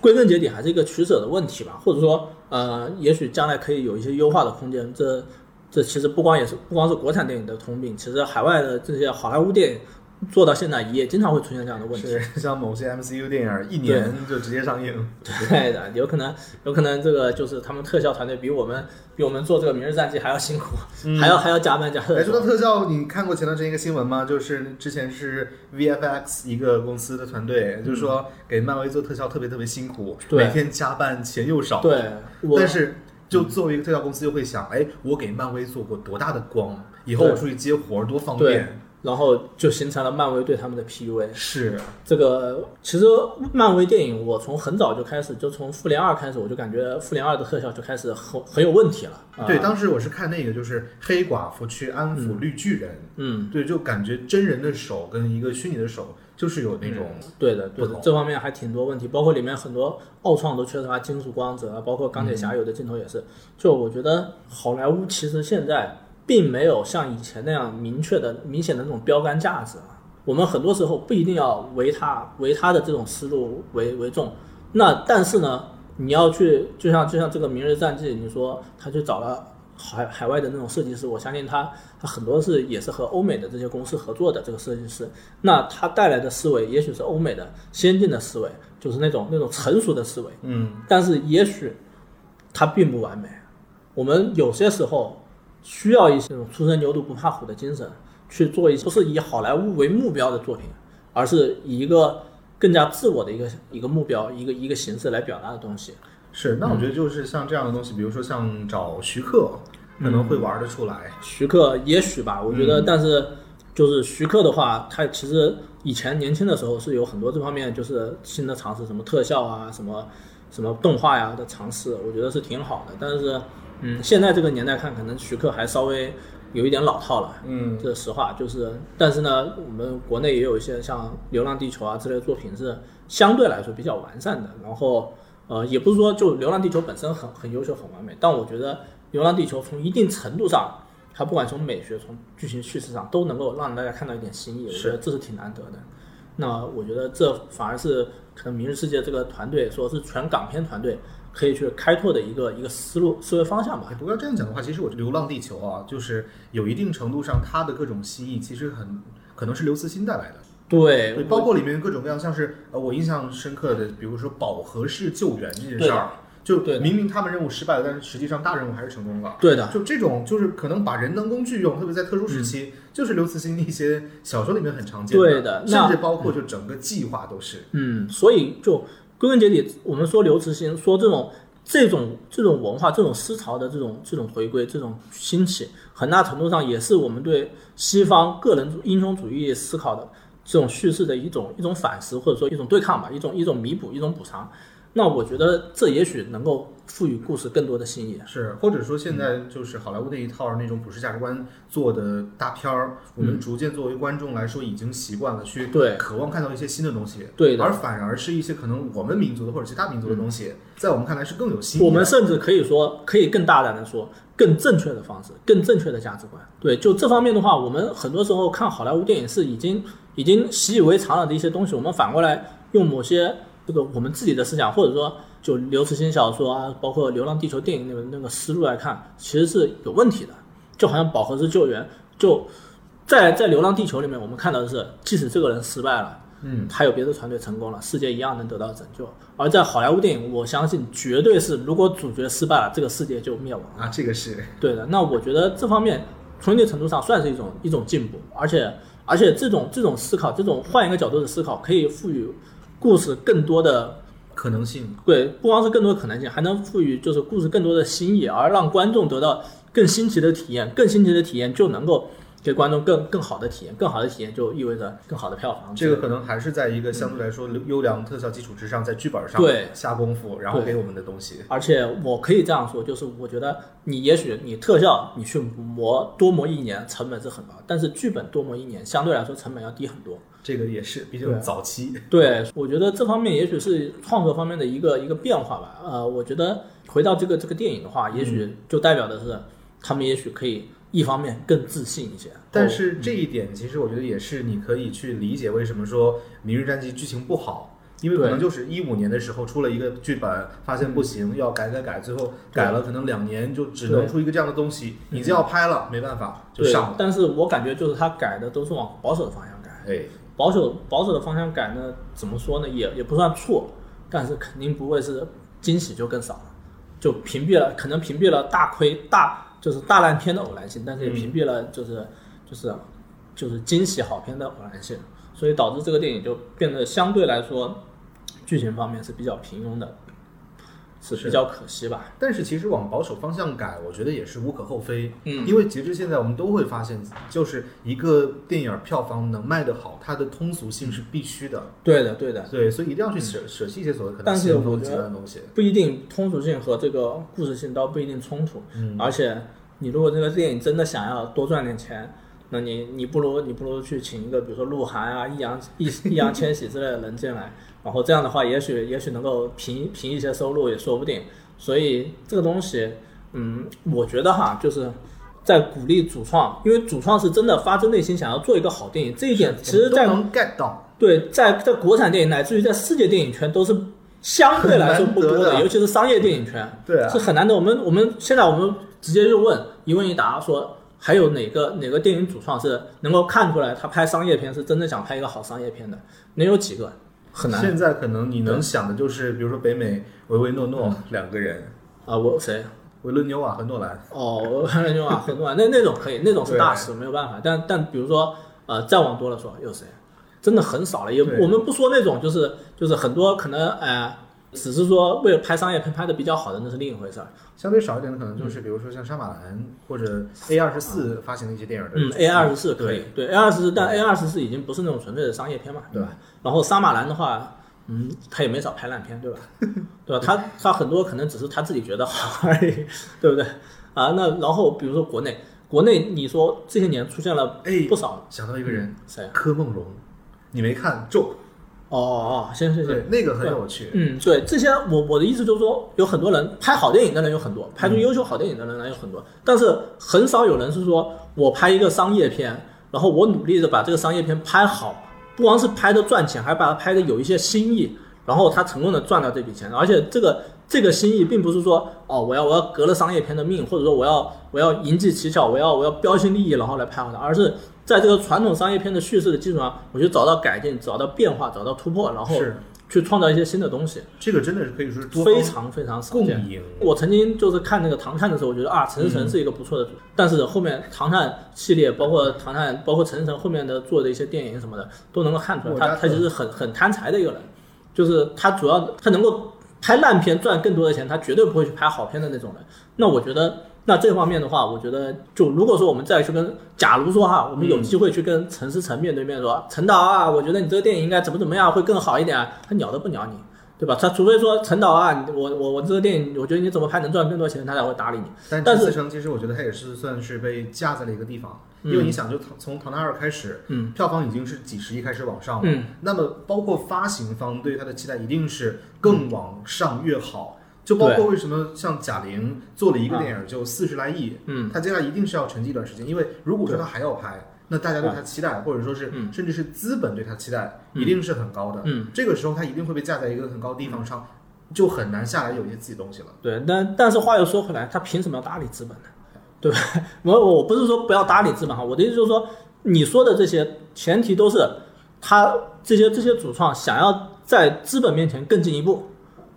归根结底还是一个取舍的问题吧，或者说，呃，也许将来可以有一些优化的空间。这这其实不光也是不光是国产电影的通病，其实海外的这些好莱坞电影做到现在也经常会出现这样的问题。是像某些 MCU 电影一年就直接上映，对的，有可能有可能这个就是他们特效团队比我们比我们做这个《明日战记》还要辛苦，还要还要加班加说到特效，你看过前段时间一个新闻吗？就是之前是 VFX 一个公司的团队，就是说给漫威做特效特别特别辛苦，对每天加班，钱又少。，对，但是就作为一个特效公司，就会想，哎，我给漫威做过多大的光，以后我出去接活儿多方对。便。然后就形成了漫威对他们的 PUA。是，这个其实漫威电影，我从很早就开始，就从复联二开始，我就感觉复联二的特效就开始很很有问题了。啊。对，当时我是看那个，就是黑寡妇去安抚绿巨人，嗯，对，就感觉真人的手跟一个虚拟的手就是有那种，对的，对的，这方面还挺多问题，包括里面很多奥创都缺乏金属光泽啊，包括钢铁侠有的镜头也是。就我觉得好莱坞其实现在并没有像以前那样明确的、明显的那种标杆价值啊。我们很多时候不一定要为他为他的这种思路为为重，那但是呢，你要去就像就像这个《明日战记》，你说他去找了海海外的那种设计师，我相信他他很多是也是和欧美的这些公司合作的这个设计师，那他带来的思维也许是欧美的先进的思维，就是那种那种成熟的思维，嗯，但是也许他并不完美。我们有些时候需要一些那种初生牛犊不怕虎的精神，去做一些不是以好莱坞为目标的作品，而是以一个更加自我的一个一个目标、一个一个形式来表达的东西。是。那我觉得就是像这样的东西，比如说像找徐克，可能会玩得出来。徐克也许吧，我觉得，但是就是徐克的话，他其实以前年轻的时候是有很多这方面就是新的尝试，什么特效啊，什么什么动画呀的尝试，我觉得是挺好的。但是，嗯，现在这个年代看，可能徐克还稍微有一点老套了。嗯，这实话就是，但是呢，我们国内也有一些像《流浪地球》啊之类的作品是相对来说比较完善的。然后，呃，也不是说就《流浪地球》本身很很优秀、很完美，但我觉得《流浪地球》从一定程度上，它不管从美学、从剧情叙事上，都能够让大家看到一点新意。我觉得这是挺难得的。那我觉得这反而是可能《明日世界》这个团队说是全港片团队可以去开拓的一个一个思路思维方向吧。不过要这样讲的话，其实我《流浪地球》啊，就是有一定程度上它的各种新意，其实很可能是刘慈欣带来的。对，对，包括里面各种各样，像是呃，我印象深刻的，比如说饱和式救援这件事儿，就对明明他们任务失败了，但是实际上大任务还是成功了。对的，就这种，就是可能把人当工具用，特别在特殊时期，就是刘慈欣一些小说里面很常见嗯对的甚至包括就整个计划都是。嗯，所以就归根结底，我们说刘慈欣说这种这种这种文化、这种思潮的这种这种回归、这种兴起，很大程度上也是我们对西方个人英雄主义思考的这种叙事的一种一种反思，或者说一种对抗吧，一种一种弥补，一种补偿。那我觉得这也许能够赋予故事更多的新意。是，或者说现在就是好莱坞那一套那种普世价值观做的大片儿，我们逐渐作为观众来说已经习惯了去嗯对渴望看到一些新的东西，对的而反而是一些可能我们民族的或者其他民族的东西，在我们看来是更有新意的。我们甚至可以说，可以更大胆的说，更正确的方式，更正确的价值观。对，就这方面的话，我们很多时候看好莱坞电影是已经已经习以为常了的一些东西，我们反过来用某些这个我们自己的思想，或者说就刘慈欣小说啊，包括《流浪地球》电影那个那个思路来看，其实是有问题的。就好像饱和式救援，就在在《流浪地球》里面，我们看到的是，即使这个人失败了。嗯，还有别的团队成功了，世界一样能得到拯救。而在好莱坞电影，我相信绝对是，如果主角失败了，这个世界就灭亡了。啊，这个是对的，那我觉得这方面从一定程度上算是一种一种进步，而且而且这种这种思考，这种换一个角度的思考，可以赋予故事更多的可能性。对，不光是更多的可能性，还能赋予就是故事更多的新意，而让观众得到更新奇的体验，更新奇的体验就能够给观众更更好的体验，更好的体验就意味着更好的票房。这个可能还是在一个相对来说优良特效基础之上，在剧本上对下功夫，然后给我们的东西。而且我可以这样说，就是我觉得你也许你特效你去磨多磨一年成本是很高，但是剧本多磨一年相对来说成本要低很多。这个也是，毕对竟早期。对，我觉得这方面也许是创作方面的一个一个变化吧。呃，我觉得回到这个这个电影的话，也许就代表的是他们也许可以一方面更自信一些，但是这一点其实我觉得也是你可以去理解为什么说《明日战记》剧情不好，因为可能就是一五年的时候出了一个剧本，发现不行，要改改改，最后改了可能两年就只能出一个这样的东西，你就要拍了，没办法就上了。但是我感觉就是他改的都是往保守的方向改。哎，保守保守的方向改呢，怎么说呢？也也不算错，但是肯定不会是惊喜就更少了，就屏蔽了，可能屏蔽了大亏大就是大烂片的偶然性，但是也屏蔽了就是、就是就是惊喜好片的偶然性，所以导致这个电影就变得相对来说剧情方面是比较平庸的。是比较可惜吧。但是其实往保守方向改，我觉得也是无可厚非。嗯因为截至现在，我们都会发现，就是一个电影票房能卖得好，它的通俗性是必须的。对的，对的，对，所以一定要去舍舍弃一些所谓可能但是我觉得极端的东西。不一定通俗性和这个故事性倒不一定冲突。嗯，而且你如果这个电影真的想要多赚点钱，那你你不如你不如去请一个比如说鹿晗啊、易烊易易烊千玺之类的人进来，然后这样的话，也许也许能够平平一些收入也说不定。所以这个东西，嗯，我觉得哈，就是在鼓励主创，因为主创是真的发自内心想要做一个好电影，这一点其实在能 get 到。对，在在国产电影乃至于在世界电影圈都是相对来说不多的，尤其是商业电影圈。对啊是，很难的。我们我们现在我们直接就问一问一答，说还有哪个哪个电影主创是能够看出来他拍商业片是真的想拍一个好商业片的？能有几个？很难现在可能你能想的就是，比如说北美唯唯诺诺两个人，啊！我谁？维伦纽瓦和诺兰。哦，维伦纽瓦和诺兰，那那种可以，那种是大师，没有办法。但但比如说呃，再往多了说，有谁？真的很少了。也我们不说那种，就是就是很多可能呃，只是说为了拍商业片拍的比较好的，那是另一回事儿。相对少一点的可能就是，比如说像杀马兰或者 A 二十四发行的一些电影的。嗯，A 二十四可以对，A 二十四，但 A 二十四已经不是那种纯粹的商业片嘛，对吧？然后杀马兰的话，嗯，他也没少拍烂片，对吧？对吧？他他很多可能只是他自己觉得好 而已，对不对？啊，那然后比如说国内，国内你说这些年出现了哎不少想到一个人，谁？柯梦龙，你没看《咒哦哦，行行》？行，对，那个很有趣。嗯，对，这些我我的意思就是说，有很多人拍好电影的人有很多，拍出优秀好电影的人呢有很多，但是很少有人是说我拍一个商业片，然后我努力的把这个商业片拍好，不光是拍的赚钱，还把它拍的有一些新意，然后他成功的赚到这笔钱，而且这个这个新意并不是说哦，我要我要革了商业片的命，或者说我要我要营技奇巧，我要我要标新立异，然后来拍好它，而是在这个传统商业片的叙事的基础上，我去找到改进，找到变化，找到突破，然后去创造一些新的东西。这个真的是可以说是多非常非常少见。我曾经就是看那个《唐探》的时候，我觉得啊，陈思诚是一个不错的主，但是后面《唐探》系列，包括《唐探》，包括陈思诚后面的做的一些电影什么的，都能够看出来，他他其实很很贪财的一个人，就是他主要他能够拍烂片赚更多的钱，他绝对不会去拍好片的那种人。那我觉得。那这方面的话，我觉得就如果说我们再去跟，假如说哈，我们有机会去跟陈思诚面对面说，陈导啊，我觉得你这个电影应该怎么怎么样会更好一点啊，他鸟都不鸟你，对吧？他除非说陈导啊，我我我这个电影，我觉得你怎么拍能赚更多钱，他才会搭理你。但陈思诚其实我觉得他也是算是被架在了一个地方，因为你想，就从从《唐探二》开始，嗯，票房已经是几十亿开始往上了，嗯，那么包括发行方对他的期待一定是更往上越好。就包括为什么像贾玲做了一个电影就四十来亿，嗯，她接下来一定是要沉寂一段时间，因为如果说她还要拍，那大家对她期待，或者说是嗯甚至是资本对她期待，嗯一定是很高的。嗯，这个时候她一定会被架在一个很高的地方上，就很难下来有一些自己东西了。对，但但是话又说回来，他凭什么要搭理资本呢？对吧？我我不是说不要搭理资本哈，我的意思就是说，你说的这些前提都是他这些这些主创想要在资本面前更进一步，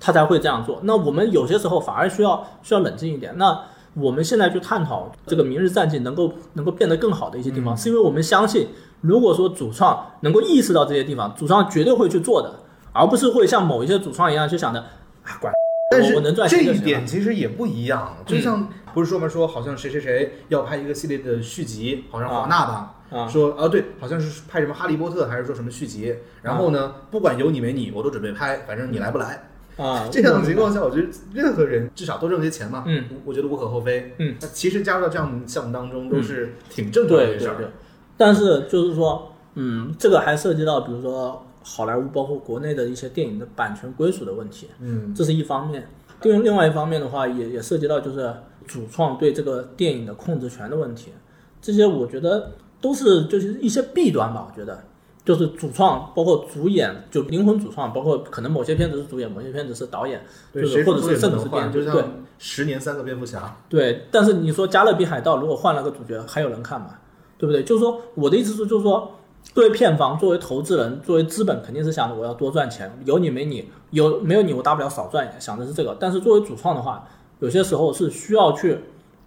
他才会这样做。那我们有些时候反而需要需要冷静一点。那我们现在去探讨这个《明日战绩》能够能够变得更好的一些地方，是因为我们相信，如果说主创能够意识到这些地方，主创绝对会去做的，而不是会像某一些主创一样去想着啊管。但是我能赚这一点其实也不一样，就像不是说嘛？说好像谁谁谁要拍一个系列的续集，好像华纳吧，啊说啊对，好像是拍什么哈利波特还是说什么续集，然后呢，不管有你没你，我都准备拍，反正你来不来。啊，这样的情况下，我觉得任何人至少多挣些钱嘛，嗯，我觉得无可厚非。嗯，那其实加入到这样的项目当中都是挺正常的事儿。但是就是说，嗯，这个还涉及到比如说好莱坞包括国内的一些电影的版权归属的问题，嗯，这是一方面。另另外一方面的话，也也涉及到就是主创对这个电影的控制权的问题，这些我觉得都是就是一些弊端吧。我觉得就是主创包括主演，就灵魂主创，包括可能某些片子是主演，某些片子是导演，就是或者是甚至能换，是编剧，就对像十年三个蝙蝠侠，对，但是你说《加勒比海盗》如果换了个主角，还有人看吗？对不对？就是说，我的意思是，就是说，作为片方，作为投资人，作为资本，肯定是想着我要多赚钱，有你没你，有没有你，我大不了少赚一点，想的是这个。但是作为主创的话，有些时候是需要去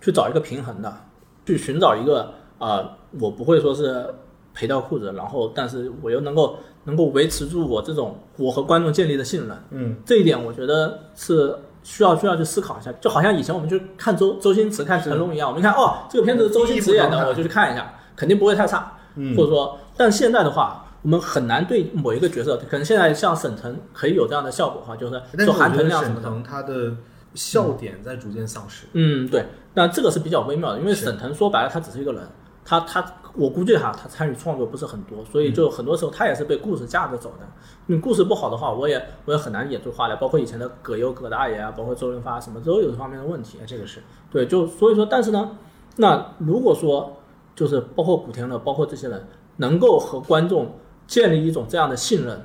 去找一个平衡的，去寻找一个呃，我不会说是赔掉裤子，然后但是我又能够能够维持住我这种我和观众建立的信任。嗯，这一点我觉得是需要需要去思考一下，就好像以前我们去看周周星驰看成龙一样，我们看哦这个片子是周星驰演的，我就去看一下，肯定不会太差，嗯。或者说，但现在的话，我们很难对某一个角色，可能现在像沈腾可以有这样的效果哈，就是说韩我觉得沈腾亮什么的，腾他的笑点在逐渐丧失。嗯，对，那这个是比较微妙的，因为沈腾说白了，他只是一个人，他他我估计哈，他参与创作不是很多，所以就很多时候他也是被故事架着走的。你故事不好的话，我也我也很难演出花来。包括以前的葛优葛大爷啊，包括周润发什么都有这方面的问题。哎，这个是对，就所以说，但是呢，那如果说就是包括古天乐，包括这些人能够和观众建立一种这样的信任，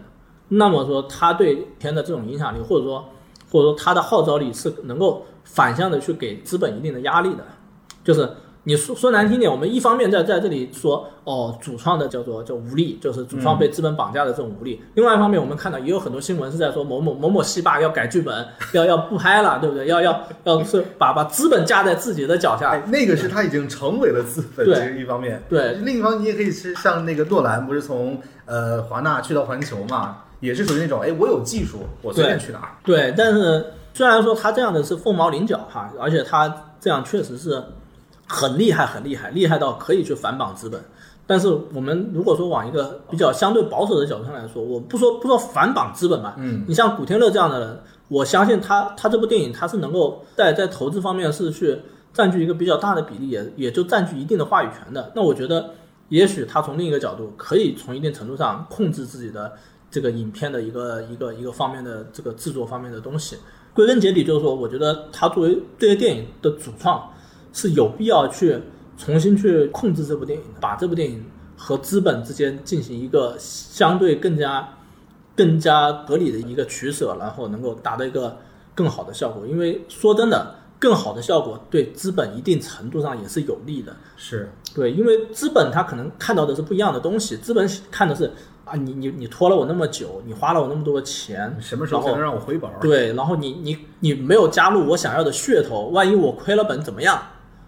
那么说他对片的这种影响力，或者说或者说他的号召力是能够反向的去给资本一定的压力的，就是。你说说难听点，我们一方面在在这里说哦，主创的叫做叫无力，就是主创被资本绑架的这种无力。另外一方面，我们看到也有很多新闻是在说某某某某戏霸要改剧本，要要不拍了，对不对？要要要是把把资本架在自己的脚下，哎，那个是他已经成为了资本，对这是一方面。对另一方面，你也可以是像那个诺兰，不是从呃华纳去到环球嘛，也是属于那种，哎，我有技术，我随便去哪儿。对，但是虽然说他这样的是凤毛麟角哈，而且他这样确实是很厉害，很厉害，厉害到可以去反绑资本。但是我们如果说往一个比较相对保守的角度上来说，我不说不说反绑资本吧，嗯，你像古天乐这样的人，我相信他他这部电影他是能够在在投资方面是去占据一个比较大的比例，也也就占据一定的话语权的。那我觉得，也许他从另一个角度可以从一定程度上控制自己的这个影片的一个一个一个方面的这个制作方面的东西。归根结底就是说，我觉得他作为这些电影的主创是有必要去重新去控制这部电影的，把这部电影和资本之间进行一个相对更加更加合理的一个取舍，然后能够达到一个更好的效果。因为说真的，更好的效果对资本一定程度上也是有利的。是，对，因为资本他可能看到的是不一样的东西，资本看的是啊，你你你拖了我那么久，你花了我那么多的钱，什么时候才能让我回本？对，然后你你你没有加入我想要的噱头，万一我亏了本怎么样？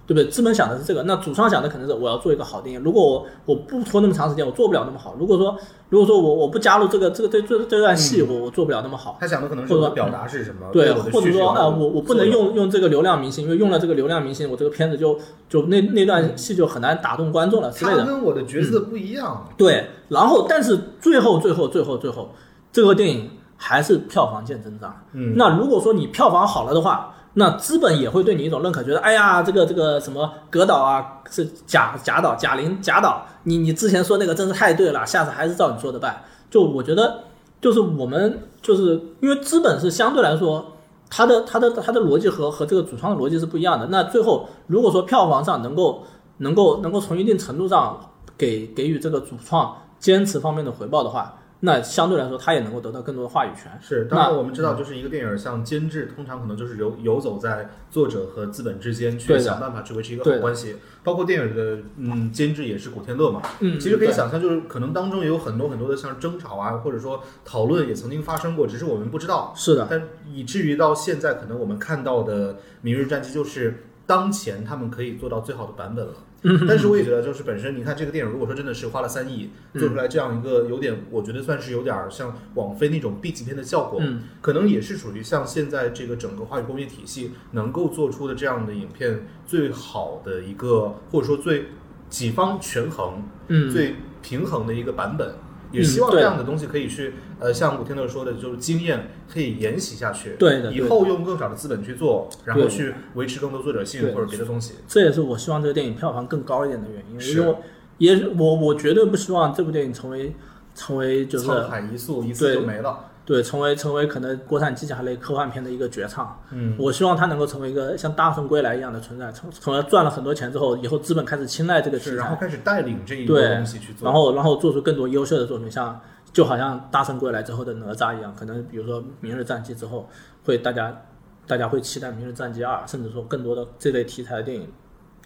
对不对？资本想的是这个，那主创想的可能是我要做一个好电影。如果我我不拖那么长时间，我做不了那么好。如果说如果说我我不加入这个这个这这这段戏，我我做不了那么好。他想的可能是表达是什么，对，或者说啊、我我不能用用这个流量明星，因为用了这个流量明星，我这个片子就就那那段戏就很难打动观众了之类的。他跟我的角色不一样。对，然后但是最后最后最后最后，这个电影还是票房见增长。嗯，那如果说你票房好了的话，那资本也会对你一种认可，觉得哎呀，这个这个什么葛导啊是贾贾导贾玲贾导，你你之前说那个真是太对了，下次还是照你说的办。就我觉得，就是我们就是因为资本是相对来说。它的它的它的逻辑和和这个主创的逻辑是不一样的。那最后如果说票房上能够能够能够从一定程度上给给予这个主创坚持方面的回报的话，那相对来说他也能够得到更多的话语权。是，当然我们知道，就是一个电影像监制，通常可能就是游游走在作者和资本之间，去想办法去维持一个好关系。包括电影的嗯监制也是古天乐嘛，嗯，其实可以想象，就是可能当中也有很多很多的像争吵啊，或者说讨论也曾经发生过，只是我们不知道。是的，但以至于到现在，可能我们看到的《明日战记》就是当前他们可以做到最好的版本了。嗯。但是我也觉得，就是本身你看这个电影，如果说真的是花了三亿做出来这样一个有点，我觉得算是有点像网飞那种 B 级片的效果，嗯。可能也是属于像现在这个整个话语工业体系能够做出的这样的影片最好的一个，或者说最几方权衡、嗯，最平衡的一个版本。也嗯希望这样的东西可以去，呃，像古天乐说的，就是经验可以沿袭下去。对的以后用更少的资本去做，然后去维持更多作者性对或者别的东西。这也是我希望这个电影票房更高一点的原因，因为也是我我绝对不希望这部电影成为成为就是沧海一粟，一次就没了。对成为成为可能国产机甲类科幻片的一个绝唱。嗯，我希望它能够成为一个像《大圣归来》一样的存在，从从而赚了很多钱之后，以后资本开始青睐这个题是，然后，开始带领这一波对东西去做。然后然后做出更多优秀的作品，像就好像《大圣归来》之后的哪吒一样，可能比如说《明日战记》之后，会大家大家会期待《明日战记二》，甚至说更多的这类题材的电影，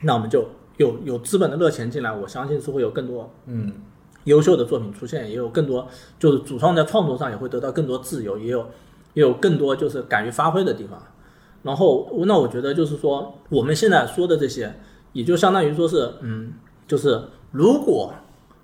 那我们就有有资本的热钱进来，我相信是会有更多嗯，优秀的作品出现，也有更多就是主创在创作上也会得到更多自由，也有也有更多就是敢于发挥的地方。然后那我觉得就是说，我们现在说的这些，也就相当于说是，嗯，就是如果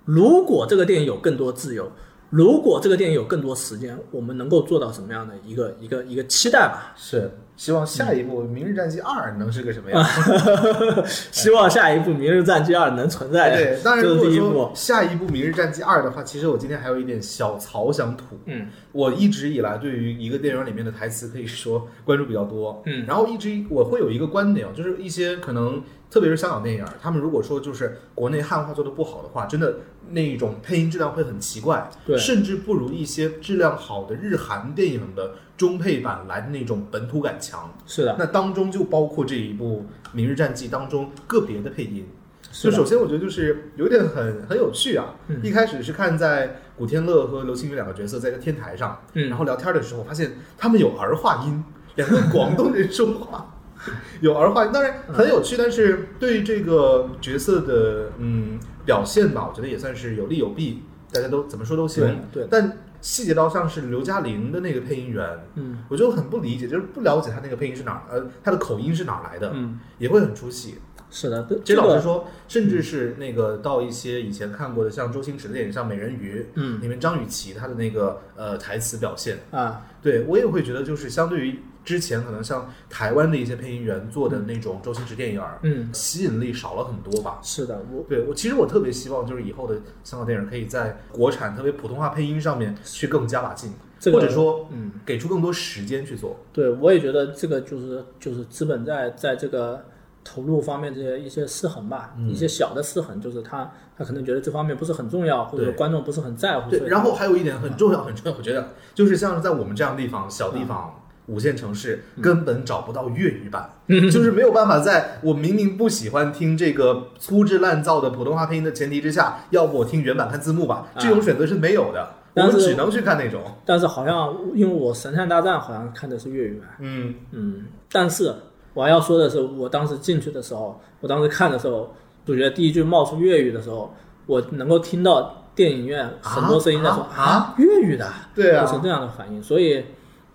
如果这个电影有更多自由，如果这个电影有更多时间，我们能够做到什么样的一个一个一个期待吧？是希望下一部《明日战记二》能是个什么样？希望下一部《明日战记二》能存在。对，当然如果说。下一部《明日战记二》的话，其实我今天还有一点小槽想吐。嗯我一直以来对于一个电影里面的台词可以说关注比较多，嗯然后一直我会有一个观点，就是一些可能特别是香港电影，他们如果说就是国内汉化做的不好的话，真的那种配音质量会很奇怪，对甚至不如一些质量好的日韩电影的中配版来的那种本土感强。是的，那当中就包括这一部《明日战记》当中个别的配音。就首先，我觉得就是有点很很有趣啊。嗯一开始是看在古天乐和刘青云两个角色在一个天台上，嗯然后聊天的时候，发现他们有儿化音，两个广东人说话 有儿化音，当然很有趣，但是对这个角色的嗯表现吧，我觉得也算是有利有弊，大家都怎么说都行。对对但细节到像是刘嘉玲的那个配音员，嗯。我就很不理解，就是不了解他那个配音是哪儿，呃，他的口音是哪儿来的，嗯，也会很出戏。是的，这其实老实说，甚至是那个到一些以前看过的，像周星驰的电影，像《美人鱼》，嗯。里面张雨绮她的那个呃台词表现，啊，对我也会觉得，就是相对于之前可能像台湾的一些配音员做的那种周星驰电影儿，嗯，吸引力少了很多吧。是的，我对我其实我特别希望，就是以后的香港电影可以在国产特别普通话配音上面去更加把劲，这个或者说嗯，给出更多时间去做。对我也觉得这个就是就是资本在在这个投入方面这些一些失衡吧，嗯一些小的失衡，就是他他可能觉得这方面不是很重要，或者观众不是很在乎，对，然后还有一点很重要，很重要，我觉得就是像是在我们这样的地方，小地方。五线城市根本找不到粤语版，就是没有办法在我明明不喜欢听这个粗制滥造的普通话配音的前提之下，要不我听原版看字幕吧，这种选择是没有的，我们只能去看那种。但是好像因为我《神探大战》好像看的是粤语版，嗯，嗯，但是我还要说的是，我当时进去的时候，我当时看的时候，主角第一句冒出粤语的时候，我能够听到电影院很多声音在说啊？啊？粤语的，对啊。就是这样的反应，所以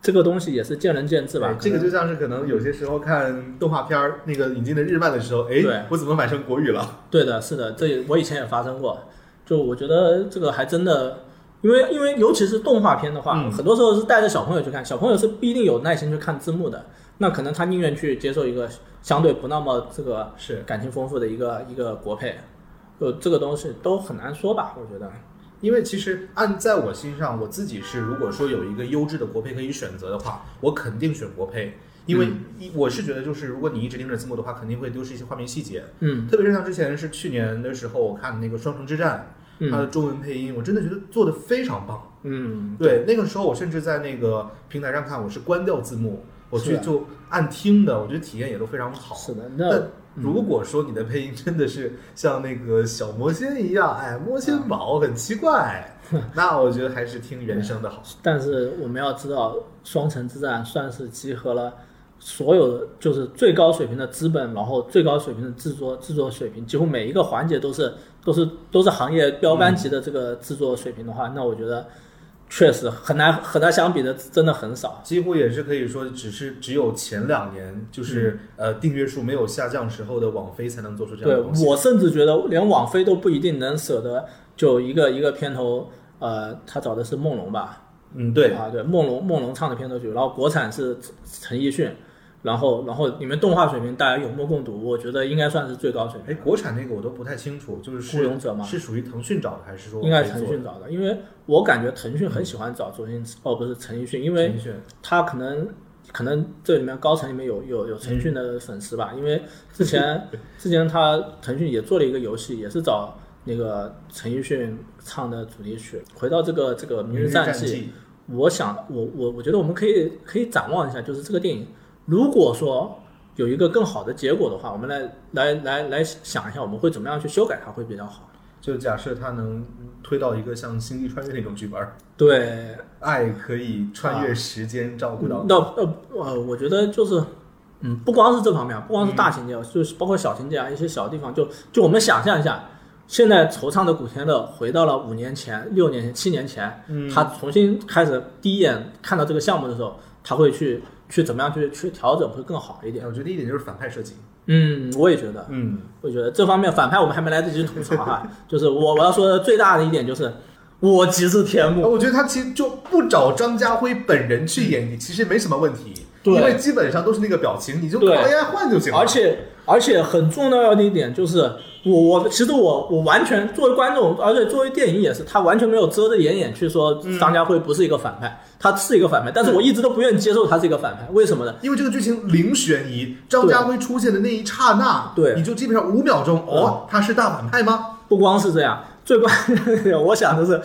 这个东西也是见仁见智吧。这个就像是可能有些时候看动画片儿那个引进的日漫的时候，哎对，我怎么买成国语了？对的，是的，这也我以前也发生过。就我觉得这个还真的，因为因为尤其是动画片的话，嗯很多时候是带着小朋友去看，小朋友是不一定有耐心去看字幕的，那可能他宁愿去接受一个相对不那么这个是感情丰富的一个一个国配，就这个东西都很难说吧，我觉得。因为其实按在我心上，我自己是如果说有一个优质的国配可以选择的话，我肯定选国配，因为一我是觉得就是如果你一直盯着字幕的话，肯定会丢失一些画面细节，嗯特别是像之前是去年的时候我看那个《双城之战》，它嗯的中文配音，我真的觉得做的非常棒。嗯，对，那个时候我甚至在那个平台上看，我是关掉字幕，我去就按听的，我觉得体验也都非常好。是的，那但如果说你的配音真的是像那个小魔仙一样，哎，魔仙堡很奇怪，那我觉得还是听原声的好。但是我们要知道，《双城之战》算是集合了所有的就是最高水平的资本，然后最高水平的制作制作水平，几乎每一个环节都是都是都是行业标杆级的这个制作水平的话，那我觉得确实很难和它相比的真的很少。几乎也是可以说，只是只有前两年，就是、呃订阅数没有下降时候的网飞才能做出这样东西。我甚至觉得连网飞都不一定能舍得就一个一个片头，呃，他找的是梦龙吧？嗯，对，啊，对，梦龙梦龙唱的片头曲，然后国产是陈陈奕迅，然后然后你们动画水平大家有目共睹，我觉得应该算是最高水平哎，平，国产那个我都不太清楚，就是孤勇者吗是属于腾讯找的还是说应该是腾讯找的，因为我感觉腾讯很喜欢找周星驰，哦，不是陈奕迅，因为他可能可能这里面高层里面有有有陈奕迅的粉丝吧，因为之前 之前他腾讯也做了一个游戏，也是找那个陈奕迅唱的主题曲。回到这个这个《明日战记》，记，我想我我我觉得我们可以可以展望一下，就是这个电影，如果说有一个更好的结果的话，我们来来来来想一下，我们会怎么样去修改它会比较好。就假设它能推到一个像《星际穿越》那种剧本儿，对，爱可以穿越时间，照顾到那呃呃，我觉得就是，嗯，不光是这方面，不光是大情节，就是包括小情节啊，一些小地方，就就我们想象一下，现在惆怅的古天乐回到了五年前、六年前、七年前，嗯。他重新开始第一眼看到这个项目的时候，他会去去怎么样去去调整会更好一点。我觉得第一点就是反派设计，嗯，我也觉得，嗯，我觉得这方面反派我们还没来得及吐槽哈，就是我我要说的最大的一点就是，我极致天幕，我觉得他其实就不找张家辉本人去演，你其实没什么问题。对。因为基本上都是那个表情，你就靠 AI 换就行了。而且而且很重要的一点就是，我我其实我我完全作为观众，而且作为电影也是，他完全没有遮着掩眼去说嗯张家辉不是一个反派，他是一个反派，但是我一直都不愿意接受他是一个反派，为什么呢？因为这个剧情零悬疑，张家辉出现的那一刹那，对你就基本上五秒钟，哦，他是大反派吗？不光是这样，最关键的我想的是。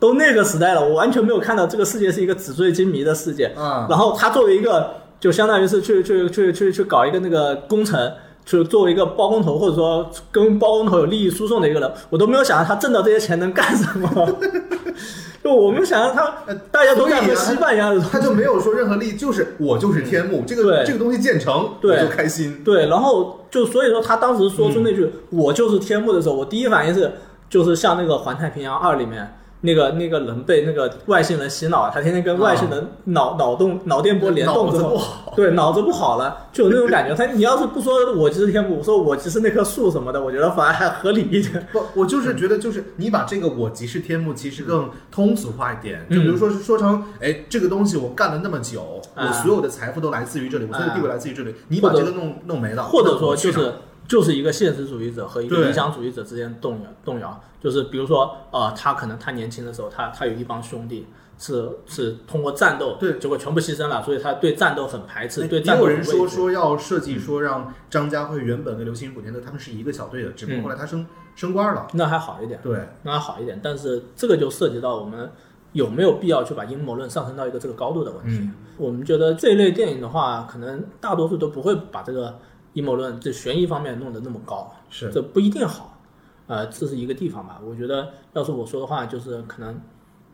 都那个时代了，我完全没有看到这个世界是一个纸醉金迷的世界。嗯然后他作为一个，就相当于是去去去去去搞一个那个工程，去作为一个包工头，或者说跟包工头有利益输送的一个人，我都没有想到他挣到这些钱能干什么。就我们想让他呃，大家都在所以啊喝稀饭一样的他就没有说任何利益，就是我就是天幕，这个对这个东西建成，对我就开心。对，然后就所以说他当时说出那句“我就是天幕”的时候，我第一反应是，就是像那个《环太平洋二》里面那个那个人被那个外星人洗脑，他天天跟外星人脑、脑动脑电波联动之脑子后，不好对，脑子不好了，就有那种感觉。他你要是不说我即是天幕，我说我即是那棵树什么的，我觉得反而还合理一点。不，我就是觉得，就是你把这个“我即是天幕”其实更通俗化一点，就嗯比如说是说成，哎，这个东西我干了那么久，啊我所有的财富都来自于这里，我所有的啊地位来自于这里，你把这个弄弄没了，或者说就是就是一个现实主义者和一个理想主义者之间动摇动摇，就是比如说呃，他可能他年轻的时候，他他有一帮兄弟是是通过战斗，对结果全部牺牲了，所以他对战斗很排斥，对也战斗有人说。说要设计说让张家辉原本跟刘星宇、古天乐他们是一个小队的，只不过嗯后来他升升官了。那还好一点，对，那还好一点，但是这个就涉及到我们有没有必要去把阴谋论上升到一个这个高度的问题。嗯我们觉得这一类电影的话，可能大多数都不会把这个阴谋论这悬疑方面弄得那么高。是这不一定好，呃，这是一个地方吧。我觉得，要是我说的话，就是可能，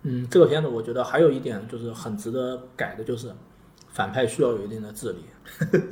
嗯，这个片子我觉得还有一点就是很值得改的，就是反派需要有一定的智力。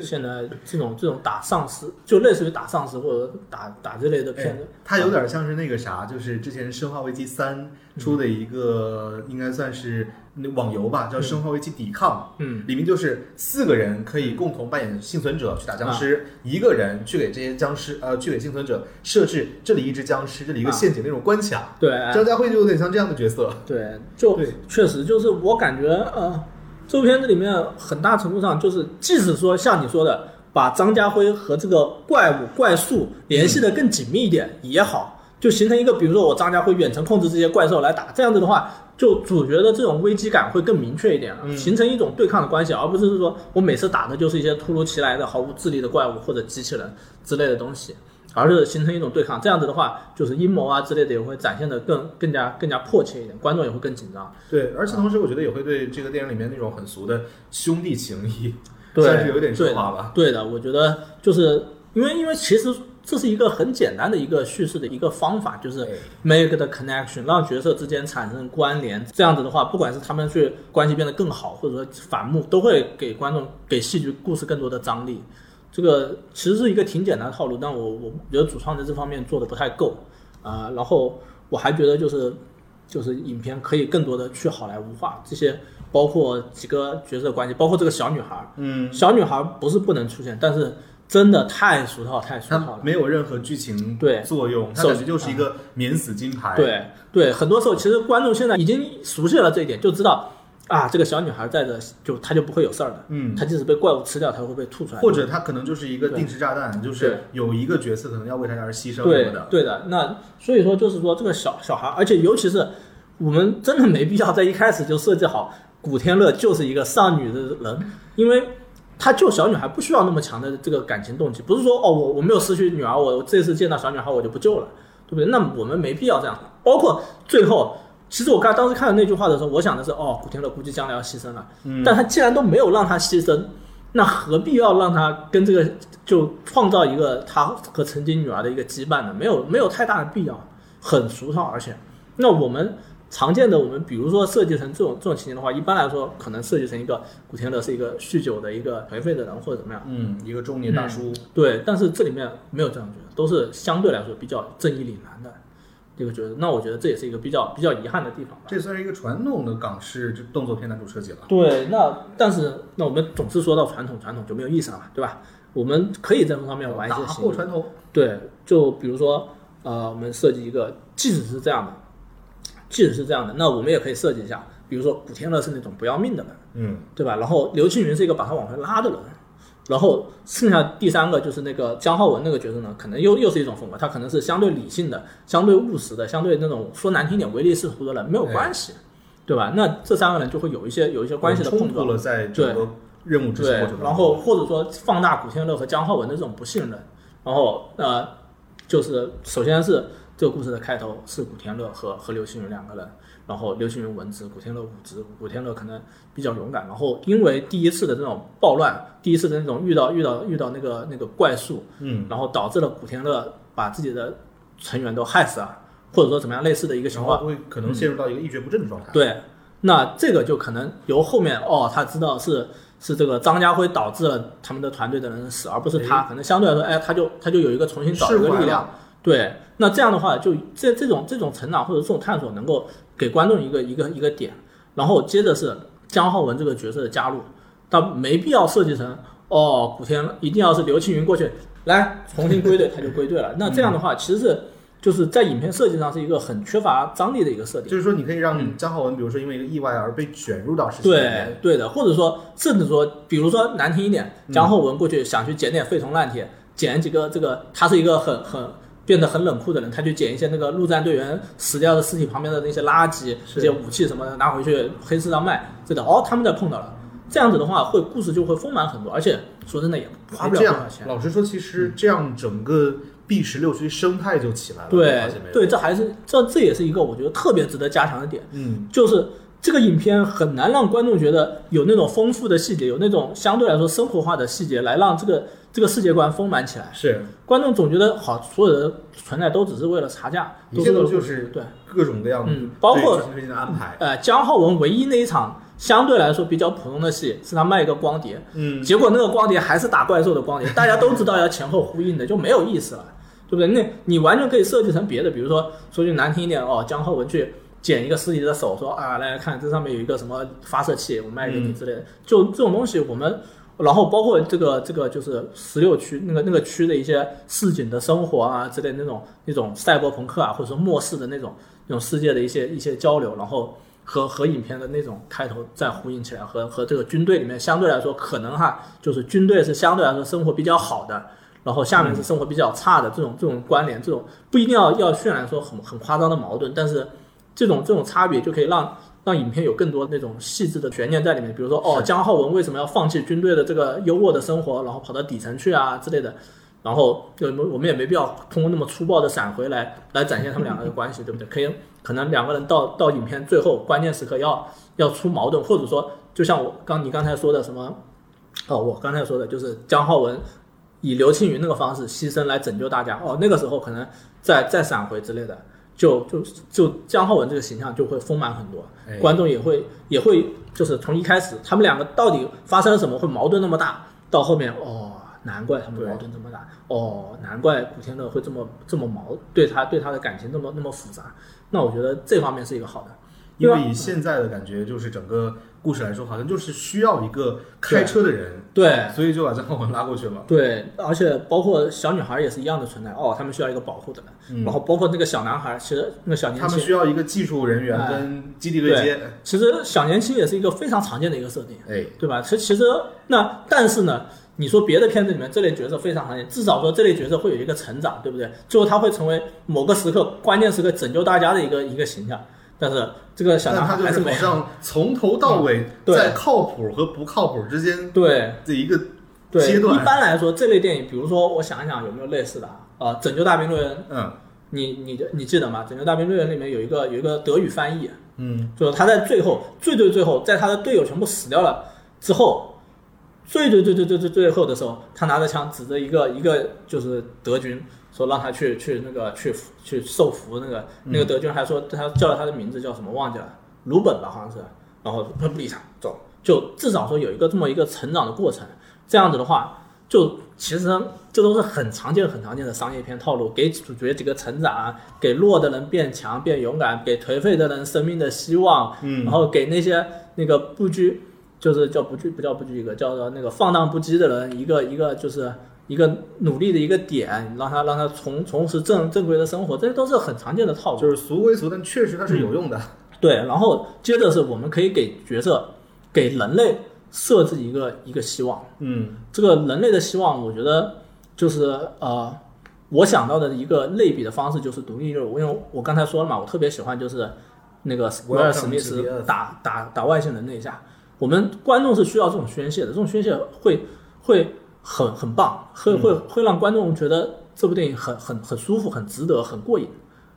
现在这种这种打丧尸，就类似于打丧尸或者打打这类的片子，它有点像是那个啥，就是之前《生化危机三》出的一个，应该算是那网游吧，叫《生化危机抵抗》。嗯，里面就是四个人可以共同扮演幸存者去打僵尸，一个人去给这些僵尸呃去给幸存者设置这里一只僵尸，这里一个啊陷阱那种关卡。对，张家辉就有点像这样的角色。对，就对确实就是我感觉呃，这部片子里面很大程度上就是，即使说像你说的，把张家辉和这个怪物怪兽联系的更紧密一点也好，就形成一个，比如说我张家辉远程控制这些怪兽来打，这样子的话，就主角的这种危机感会更明确一点，嗯形成一种对抗的关系，而不是说我每次打的就是一些突如其来的毫无智力的怪物或者机器人之类的东西。而是形成一种对抗，这样子的话，就是阴谋啊之类的也会展现的更更加更加迫切一点，观众也会更紧张。对，而且同时我觉得也会对这个电影里面那种很俗的兄弟情谊，对算是有点对升华吧。对的，我觉得就是因为因为其实这是一个很简单的一个叙事的一个方法，就是哎 make the connection，让角色之间产生关联。这样子的话，不管是他们去关系变得更好，或者说反目，都会给观众给戏剧故事更多的张力。这个其实是一个挺简单的套路，但我我觉得主创在这方面做的不太够啊、然后我还觉得就是就是影片可以更多的去好莱坞化，这些包括几个角色关系，包括这个小女孩，嗯，小女孩不是不能出现，但是真的太俗套，太俗套了。没有任何剧情对作用，它首感觉就是一个免死金牌。对对，很多时候其实观众现在已经熟悉了这一点，就知道啊，这个小女孩在这就她就不会有事儿的。嗯，她即使被怪物吃掉，她会被吐出来。或者她可能就是一个定时炸弹，就是有一个角色可能要为她而牺牲什对么的。对的，那所以说就是说这个小小孩，而且尤其是我们真的没必要在一开始就设计好古天乐就是一个丧女的人，因为他救小女孩不需要那么强的这个感情动机，不是说哦我我没有失去女儿，我这次见到小女孩我就不救了，对不对？那我们没必要这样。包括最后，其实我刚当时看到那句话的时候，我想的是哦，古天乐估计将来要牺牲了，嗯。但他既然都没有让他牺牲，那何必要让他跟这个就创造一个他和曾经女儿的一个羁绊呢？没有没有太大的必要，很俗套，而且那我们。常见的我们比如说设计成这种这种情节的话，一般来说可能设计成一个古天乐是一个酗酒的一个颓废的人或者怎么样，嗯，一个中年大叔，对，但是这里面没有这样觉得，都是相对来说比较正义凛然的这个角色。那我觉得这也是一个比较比较遗憾的地方吧。这算是一个传统的港式动作片男主设计了。对，那但是那我们总是说到传统，传统就没有意思了嘛，对吧？我们可以在这方面玩一些新意。破传统，对，就比如说呃，我们设计一个，即使是这样的，即使是这样的，那我们也可以设计一下，比如说古天乐是那种不要命的人，嗯，对吧？然后刘青云是一个把他往回拉的人，然后剩下第三个就是那个姜浩文那个角色呢，可能又又是一种风格，他可能是相对理性的、相对务实的、相对那种说难听点唯利是图的人，没有关系，对吧？那这三个人就会有一些有一些关系的碰撞。了，在整个任务执行对过程当，中。然后或者说放大古天乐和姜浩文的这种不信任，然后呃，就是首先是这个故事的开头是古天乐和和刘青云两个人，然后刘青云文职，古天乐武职，古天乐可能比较勇敢，然后因为第一次的这种暴乱，第一次的那种遇到遇到遇到那个那个怪兽，嗯，然后导致了古天乐把自己的成员都害死了，或者说怎么样类似的一个情况。会可能陷入到一个一蹶不振的状态。对，那这个就可能由后面哦，他知道是是这个张家辉导致了他们的团队的人死，而不是他，可能相对来说，哎，他就他就有一个重新找一个力量。对，那这样的话，就这这种这种成长或者这种探索，能够给观众一个一个一个点，然后接着是姜浩文这个角色的加入，他没必要设计成哦，古天一定要是刘青云过去来重新归队，他就归队了。那这样的话，其实是就是在影片设计上是一个很缺乏张力的一个设定。就是说，你可以嗯让姜浩文，比如说因为一个意外而被卷入到事情里对面。对的，或者说甚至说，比如说难听一点，姜浩文过去想去捡点废铜烂铁，捡几个这个，他是一个很很变得很冷酷的人，他去捡一些那个陆战队员死掉的尸体旁边的那些垃圾、是这些武器什么的，拿回去黑市上卖，这的哦，他们再碰到了，这样子的话，会故事就会丰满很多，而且说真的也花不了哎这样多少钱。老实说，其实这样整个 B 十六区生态就起来了。你对对，这还是这这也是一个我觉得特别值得加强的点。嗯，就是这个影片很难让观众觉得有那种丰富的细节，有那种相对来说生活化的细节，来让这个这个世界观丰满起来。是观众总觉得好，所有的存在都只是为了查价，一切都是为了都就是对。各种各样的嗯包括剧情的安排。呃，姜浩文唯一那一场相对来说比较普通的戏，是他卖一个光碟，嗯，结果那个光碟还是打怪兽的光碟，大家都知道要前后呼应的，就没有意思了，对不对？那你完全可以设计成别的，比如说说句难听一点哦，姜浩文去捡一个尸体的手，说啊，来来看这上面有一个什么发射器，我卖给你之类的，就这种东西我们。然后包括这个这个就是十六区那个那个区的一些市井的生活啊之类那种那种赛博朋克啊，或者说末世的那种那种世界的一些一些交流，然后和和影片的那种开头再呼应起来，和和这个军队里面相对来说可能哈，就是军队是相对来说生活比较好的，然后下面是生活比较差的这种这种关联，这种不一定要要渲染说很很夸张的矛盾，但是这种这种差别就可以让让影片有更多那种细致的悬念在里面，比如说哦，是姜浩文为什么要放弃军队的这个优渥的生活，然后跑到底层去啊之类的。然后，就我们也没必要通过那么粗暴的闪回来来展现他们两个的关系，对不对？可以，可能两个人到到影片最后关键时刻要要出矛盾，或者说，就像我刚你刚才说的什么，哦，我刚才说的就是江浩文以刘青云那个方式牺牲来拯救大家，哦，那个时候可能再再闪回之类的，就就就姜浩文这个形象就会丰满很多，哎。观众也会也会就是从一开始他们两个到底发生了什么会矛盾那么大，到后面哦，难怪他们矛盾这么大，哦，难怪古天乐会这么这么矛对他对他的感情那么那么复杂，那我觉得这方面是一个好的，因为以现在的感觉，就是整个故事来说，好像就是需要一个开车的人，对。所以就把张浩文拉过去了。对，而且包括小女孩也是一样的存在哦，他们需要一个保护的人，嗯然后包括那个小男孩，其实那个小年轻，他们需要一个技术人员哎跟基地对接。其实小年轻也是一个非常常见的一个设定，哎，对吧？其其实那但是呢，你说别的片子里面这类角色非常常见，至少说这类角色会有一个成长，对不对？最后他会成为某个时刻关键时刻拯救大家的一个一个形象，但是这个小男孩还是没有。好像从头到尾对在靠谱和不靠谱之间对的一个对，阶段一般来说这类电影，比如说我想一想有没有类似的啊？呃，拯救大兵瑞恩，嗯你你你记得吗？拯救大兵瑞恩里面有一个有一个德语翻译，嗯就是他在最后最最最后，在他的队友全部死掉了之后，最最最最最最最后的时候，他拿着枪指着一个一个就是德军，说让他去去那个去去受服那个那个德军还说他叫了他的名字叫什么忘记了，鲁本吧好像是，然后他不理他走，就至少说有一个这么一个成长的过程，这样子的话。就其实这都是很常见、很常见的商业片套路，给主角几个成长，给弱的人变强、变勇敢，给颓废的人生命的希望，嗯。然后给那些那个不拘，就是叫不拘不叫不拘一格，叫做那个放荡不羁的人一个一个就是一个努力的一个点，让他让他重从事正正规的生活，这些都是很常见的套路。就是俗归俗，但确实它是有用的。对，然后接着是我们可以给角色给人类设置一个一个希望。嗯这个人类的希望，我觉得就是呃，我想到的一个类比的方式就是独立日，因为我刚才说了嘛，我特别喜欢就是那个威尔史密斯打打打外星人那一下，我们观众是需要这种宣泄的，这种宣泄会会很很棒，会会会让观众觉得这部电影很很很舒服、很值得、很过瘾。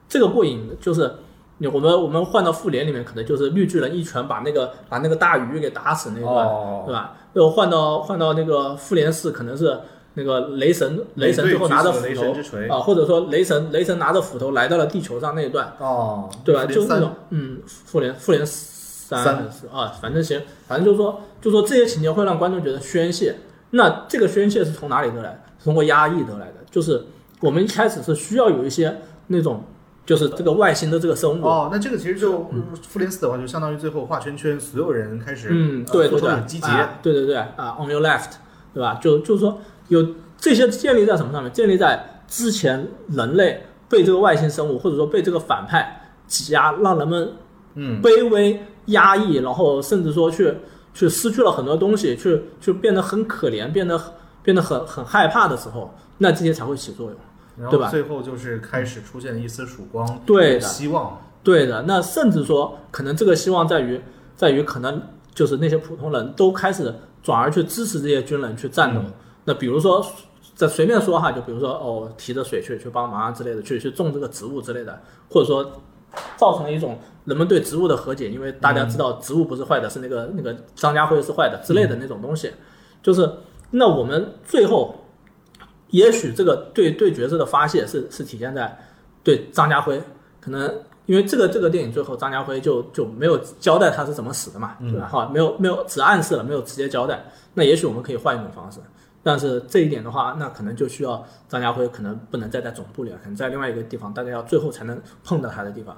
这个过瘾就是。你我们我们换到复联里面，可能就是绿巨人一拳把那个把那个大鱼给打死那段，哦对吧？又换到换到那个复联四，可能是那个雷神雷神最后拿着斧雷头神之锤啊，或者说雷神雷神拿着斧头来到了地球上那一段，哦，对吧？就是那种嗯，复联复联三啊，反正行，反正就是说，就是说这些情节会让观众觉得宣泄。那这个宣泄是从哪里得来？是通过压抑得来的。就是我们一开始是需要有一些那种，就是这个外星的这个生物，哦，那这个其实就复联四的话，就相当于最后画圈圈，所有人开始嗯，呃对对对，积极。啊对对对啊，on your left，对吧？就就是说有这些建立在什么上面？建立在之前人类被这个外星生物或者说被这个反派挤压，让人们嗯卑微、压抑，然后甚至说去去失去了很多东西，去去变得很可怜，变得变得很很害怕的时候，那这些才会起作用。对吧最后就是开始出现一丝曙光，对的希望。对的，那甚至说，可能这个希望在于，在于可能就是那些普通人都开始转而去支持这些军人去战斗。嗯那比如说，再随便说哈，就比如说哦，提着水去去帮忙啊之类的，去去种这个植物之类的，或者说造成了一种人们对植物的和解，因为大家知道植物不是坏的，是那个那个张家辉是坏的之类的那种东西。就是那我们最后，也许这个对对角色的发泄是是体现在对张家辉可能因为这个这个电影最后张家辉就就没有交代他是怎么死的嘛，对吧？哈，没有没有只暗示了，没有直接交代。那也许我们可以换一种方式，但是这一点的话，那可能就需要张家辉可能不能再在总部里了，可能在另外一个地方，大家要最后才能碰到他的地方，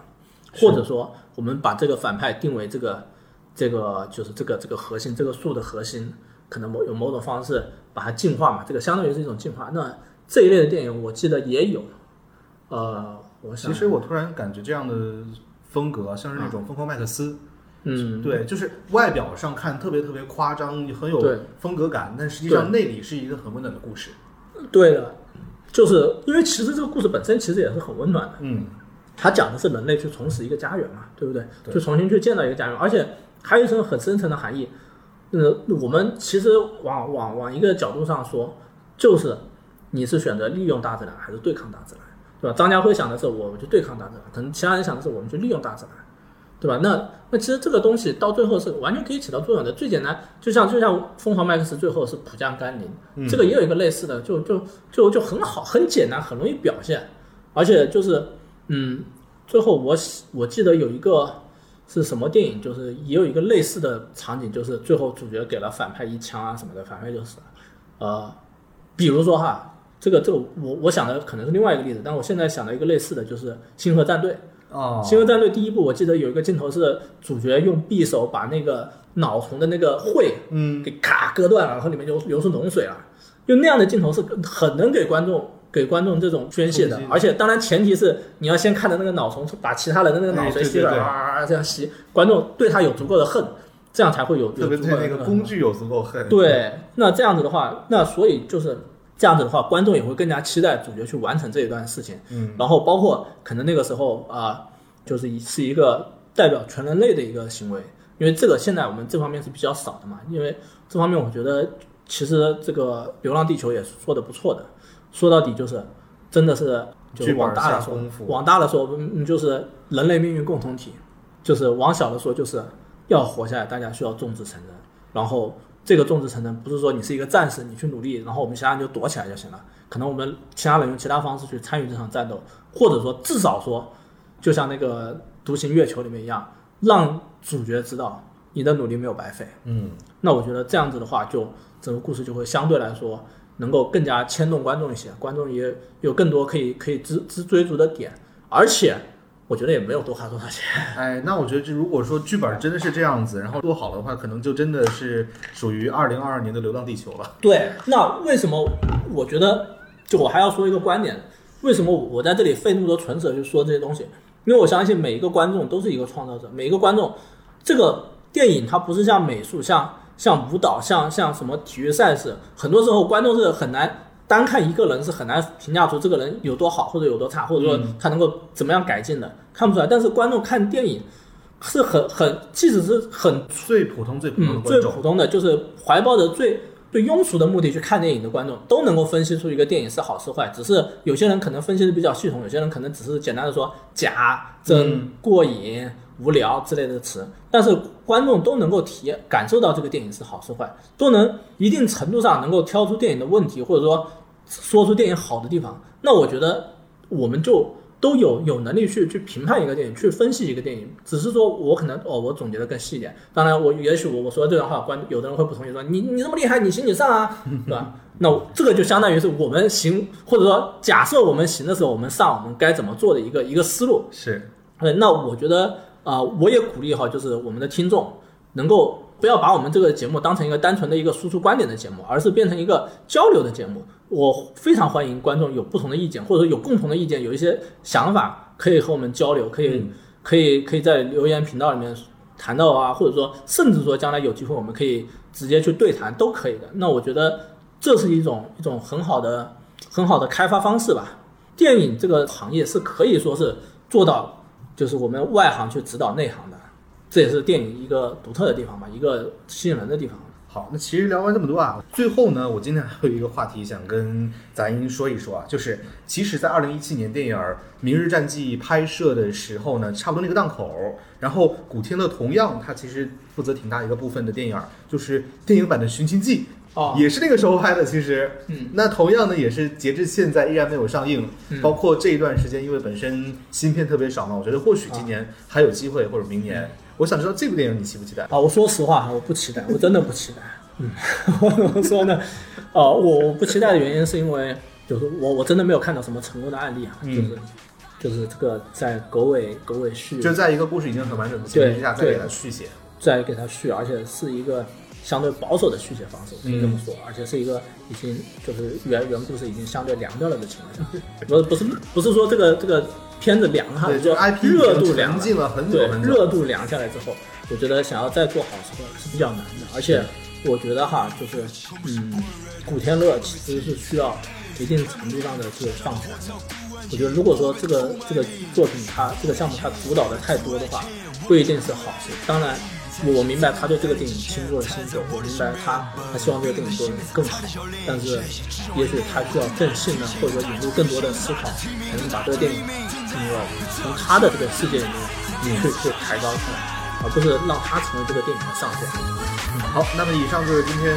或者说我们把这个反派定为这个这个就是这个这个核心这个树的核心，可能某有某种方式把它进化嘛，这个相当于是一种进化。那这一类的电影我记得也有，呃，我想其实我突然感觉这样的风格啊像是那种疯狂麦克斯，嗯，对，就是外表上看特别特别夸张，很有风格感，但实际上内里是一个很温暖的故事。对的，就是因为其实这个故事本身其实也是很温暖的。嗯，它讲的是人类去重拾一个家园嘛，对不对？对就重新去建造一个家园，而且还有一层很深层的含义。呃，我们其实往往往一个角度上说，就是你是选择利用大自然还是对抗大自然，对吧？张家辉想的是我们去对抗大自然，可能其他人想的是我们去利用大自然，对吧？那那其实这个东西到最后是完全可以起到作用的。最简单，就像就像疯狂麦克斯最后是普降甘霖，这个也有一个类似的，就就就就很好，很简单，很容易表现，而且就是嗯，最后我喜我记得有一个是什么电影，就是也有一个类似的场景，就是最后主角给了反派一枪啊什么的，反派就死了。呃，比如说哈，这个这个我我想的可能是另外一个例子，但我现在想到一个类似的就是《星河战队》。哦。星球战队》第一部我记得有一个镜头是主角用匕首把那个脑虫的那个喙嗯，给咔割断了，然后里面流流出脓水了。就那样的镜头是很能给观众给观众这种宣泄的，而且当然前提是你要先看着那个脑虫把其他人的那个脑髓吸了，啊这样吸，观众对他有足够的恨，这样才会有特别对那个工具有足够恨。对，那这样子的话，那所以就是这样子的话，观众也会更加期待主角去完成这一段事情。嗯，然后包括可能那个时候啊、就是一是一个代表全人类的一个行为，因为这个现在我们这方面是比较少的嘛。因为这方面我觉得其实这个《流浪地球》也是做的不错的，说到底就是真的是就往大了说往大了说，嗯，就是人类命运共同体；就是往小了说，就是要活下来，大家需要众志成城。然后这个众志成城不是说你是一个战士，你去努力，然后我们其他人就躲起来就行了。可能我们其他人用其他方式去参与这场战斗，或者说至少说，就像那个《独行月球》里面一样，让主角知道你的努力没有白费。嗯，那我觉得这样子的话，就整个故事就会相对来说能够更加牵动观众一些，观众也有更多可以可以追追追逐的点，而且我觉得也没有多花多少钱。哎，那我觉得这如果说剧本真的是这样子，然后做好的话，可能就真的是属于二零二二年的《流浪地球》了。对，那为什么我觉得就我还要说一个观点？为什么我在这里费那么多唇舌去说这些东西？因为我相信每一个观众都是一个创造者，每一个观众，这个电影它不是像美术、像像舞蹈、像像什么体育赛事，很多时候观众是很难单看一个人是很难评价出这个人有多好或者有多差，或者说他能够怎么样改进的，看不出来。但是观众看电影是很很，即使是很最普通、最普通最普通的，就是怀抱着最最庸俗的目的去看电影的观众，都能够分析出一个电影是好是坏。只是有些人可能分析的比较系统，有些人可能只是简单的说假、真、嗯过瘾、无聊之类的词。但是观众都能够体验、感受到这个电影是好是坏，都能一定程度上能够挑出电影的问题，或者说说出电影好的地方。那我觉得我们就都有有能力去去评判一个电影，去分析一个电影。只是说我可能哦，我总结的更细一点。当然我，也许我我说这段话，观有的人会不同意，说你你这么厉害，你行你上啊，对吧？那这个就相当于是我们行，或者说假设我们行的时候，我们上我们该怎么做的一个一个思路。是对，那我觉得啊、呃我也鼓励哈，就是我们的听众能够不要把我们这个节目当成一个单纯的一个输出观点的节目，而是变成一个交流的节目。我非常欢迎观众有不同的意见，或者说有共同的意见，有一些想法可以和我们交流，可以、可以可以在留言频道里面谈到啊，或者说甚至说将来有机会我们可以直接去对谈都可以的。那我觉得这是一种一种很好的很好的开发方式吧。电影这个行业是可以说是做到，就是我们外行去指导内行的，这也是电影一个独特的地方吧，一个吸引人的地方。好，那其实聊完这么多啊，最后呢，我今天还有一个话题想跟杂音说一说啊，就是其实，在二零一七年电影《明日战记》拍摄的时候呢，差不多那个档口，然后古天乐同样他其实负责挺大一个部分的电影，就是电影版的《寻秦记》。哦也是那个时候拍的，其实，嗯，那同样呢，也是截至现在依然没有上映。嗯包括这一段时间，因为本身新片特别少嘛，我觉得或许今年还有机会，或者明年。我想知道这部电影你期不期待？啊，我说实话，我不期待，我真的不期待。嗯，我怎么说呢，呃，我我不期待的原因是因为，就是我我真的没有看到什么成功的案例啊，嗯就是就是这个在狗尾狗尾续，就在一个故事已经很完整的前提之下，再给它续写。再给它续，而且是一个相对保守的续写方式，可以这么说，而且是一个已经就是原原故事已经相对凉掉了的情况下，不不是不是说这个这个片子凉哈，热度凉了沉浸了很久对很久。热度凉下来之后，我觉得想要再做好是是比较难的，而且我觉得哈，就是嗯，古天乐其实是需要一定程度上的这个放权的。我觉得如果说这个这个作品它这个项目它主导的太多的话，不一定是好事。当然，我明白他对这个电影倾注了心血，我明白他他希望这个电影做得更好，但是也许他需要更信任或者说引入更多的思考，才能把这个电影进入到从他的这个世界里面去去抬高出来，而不是让他成为这个电影的上限。好，那么以上就是今天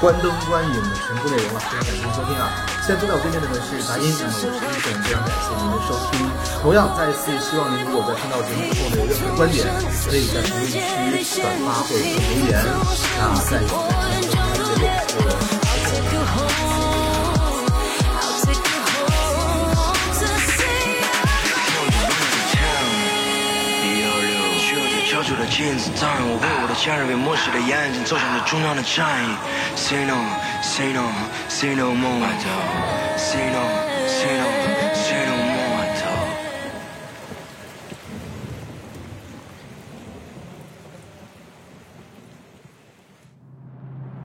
关灯观影的全部内容了，非常感谢您收听啊！现在坐在我对面的呢是达音，那么我是医生，非常感谢您的收听。同样，再次希望您如果在听到节目之后呢有任何观点，可以在评论区转发或者留言，那在我们的节目，我 take you 要最焦灼的镜子，当然我为我的家人为漠视的眼睛走向最重要的战役。Say no, say no, say no more. Say no, say no.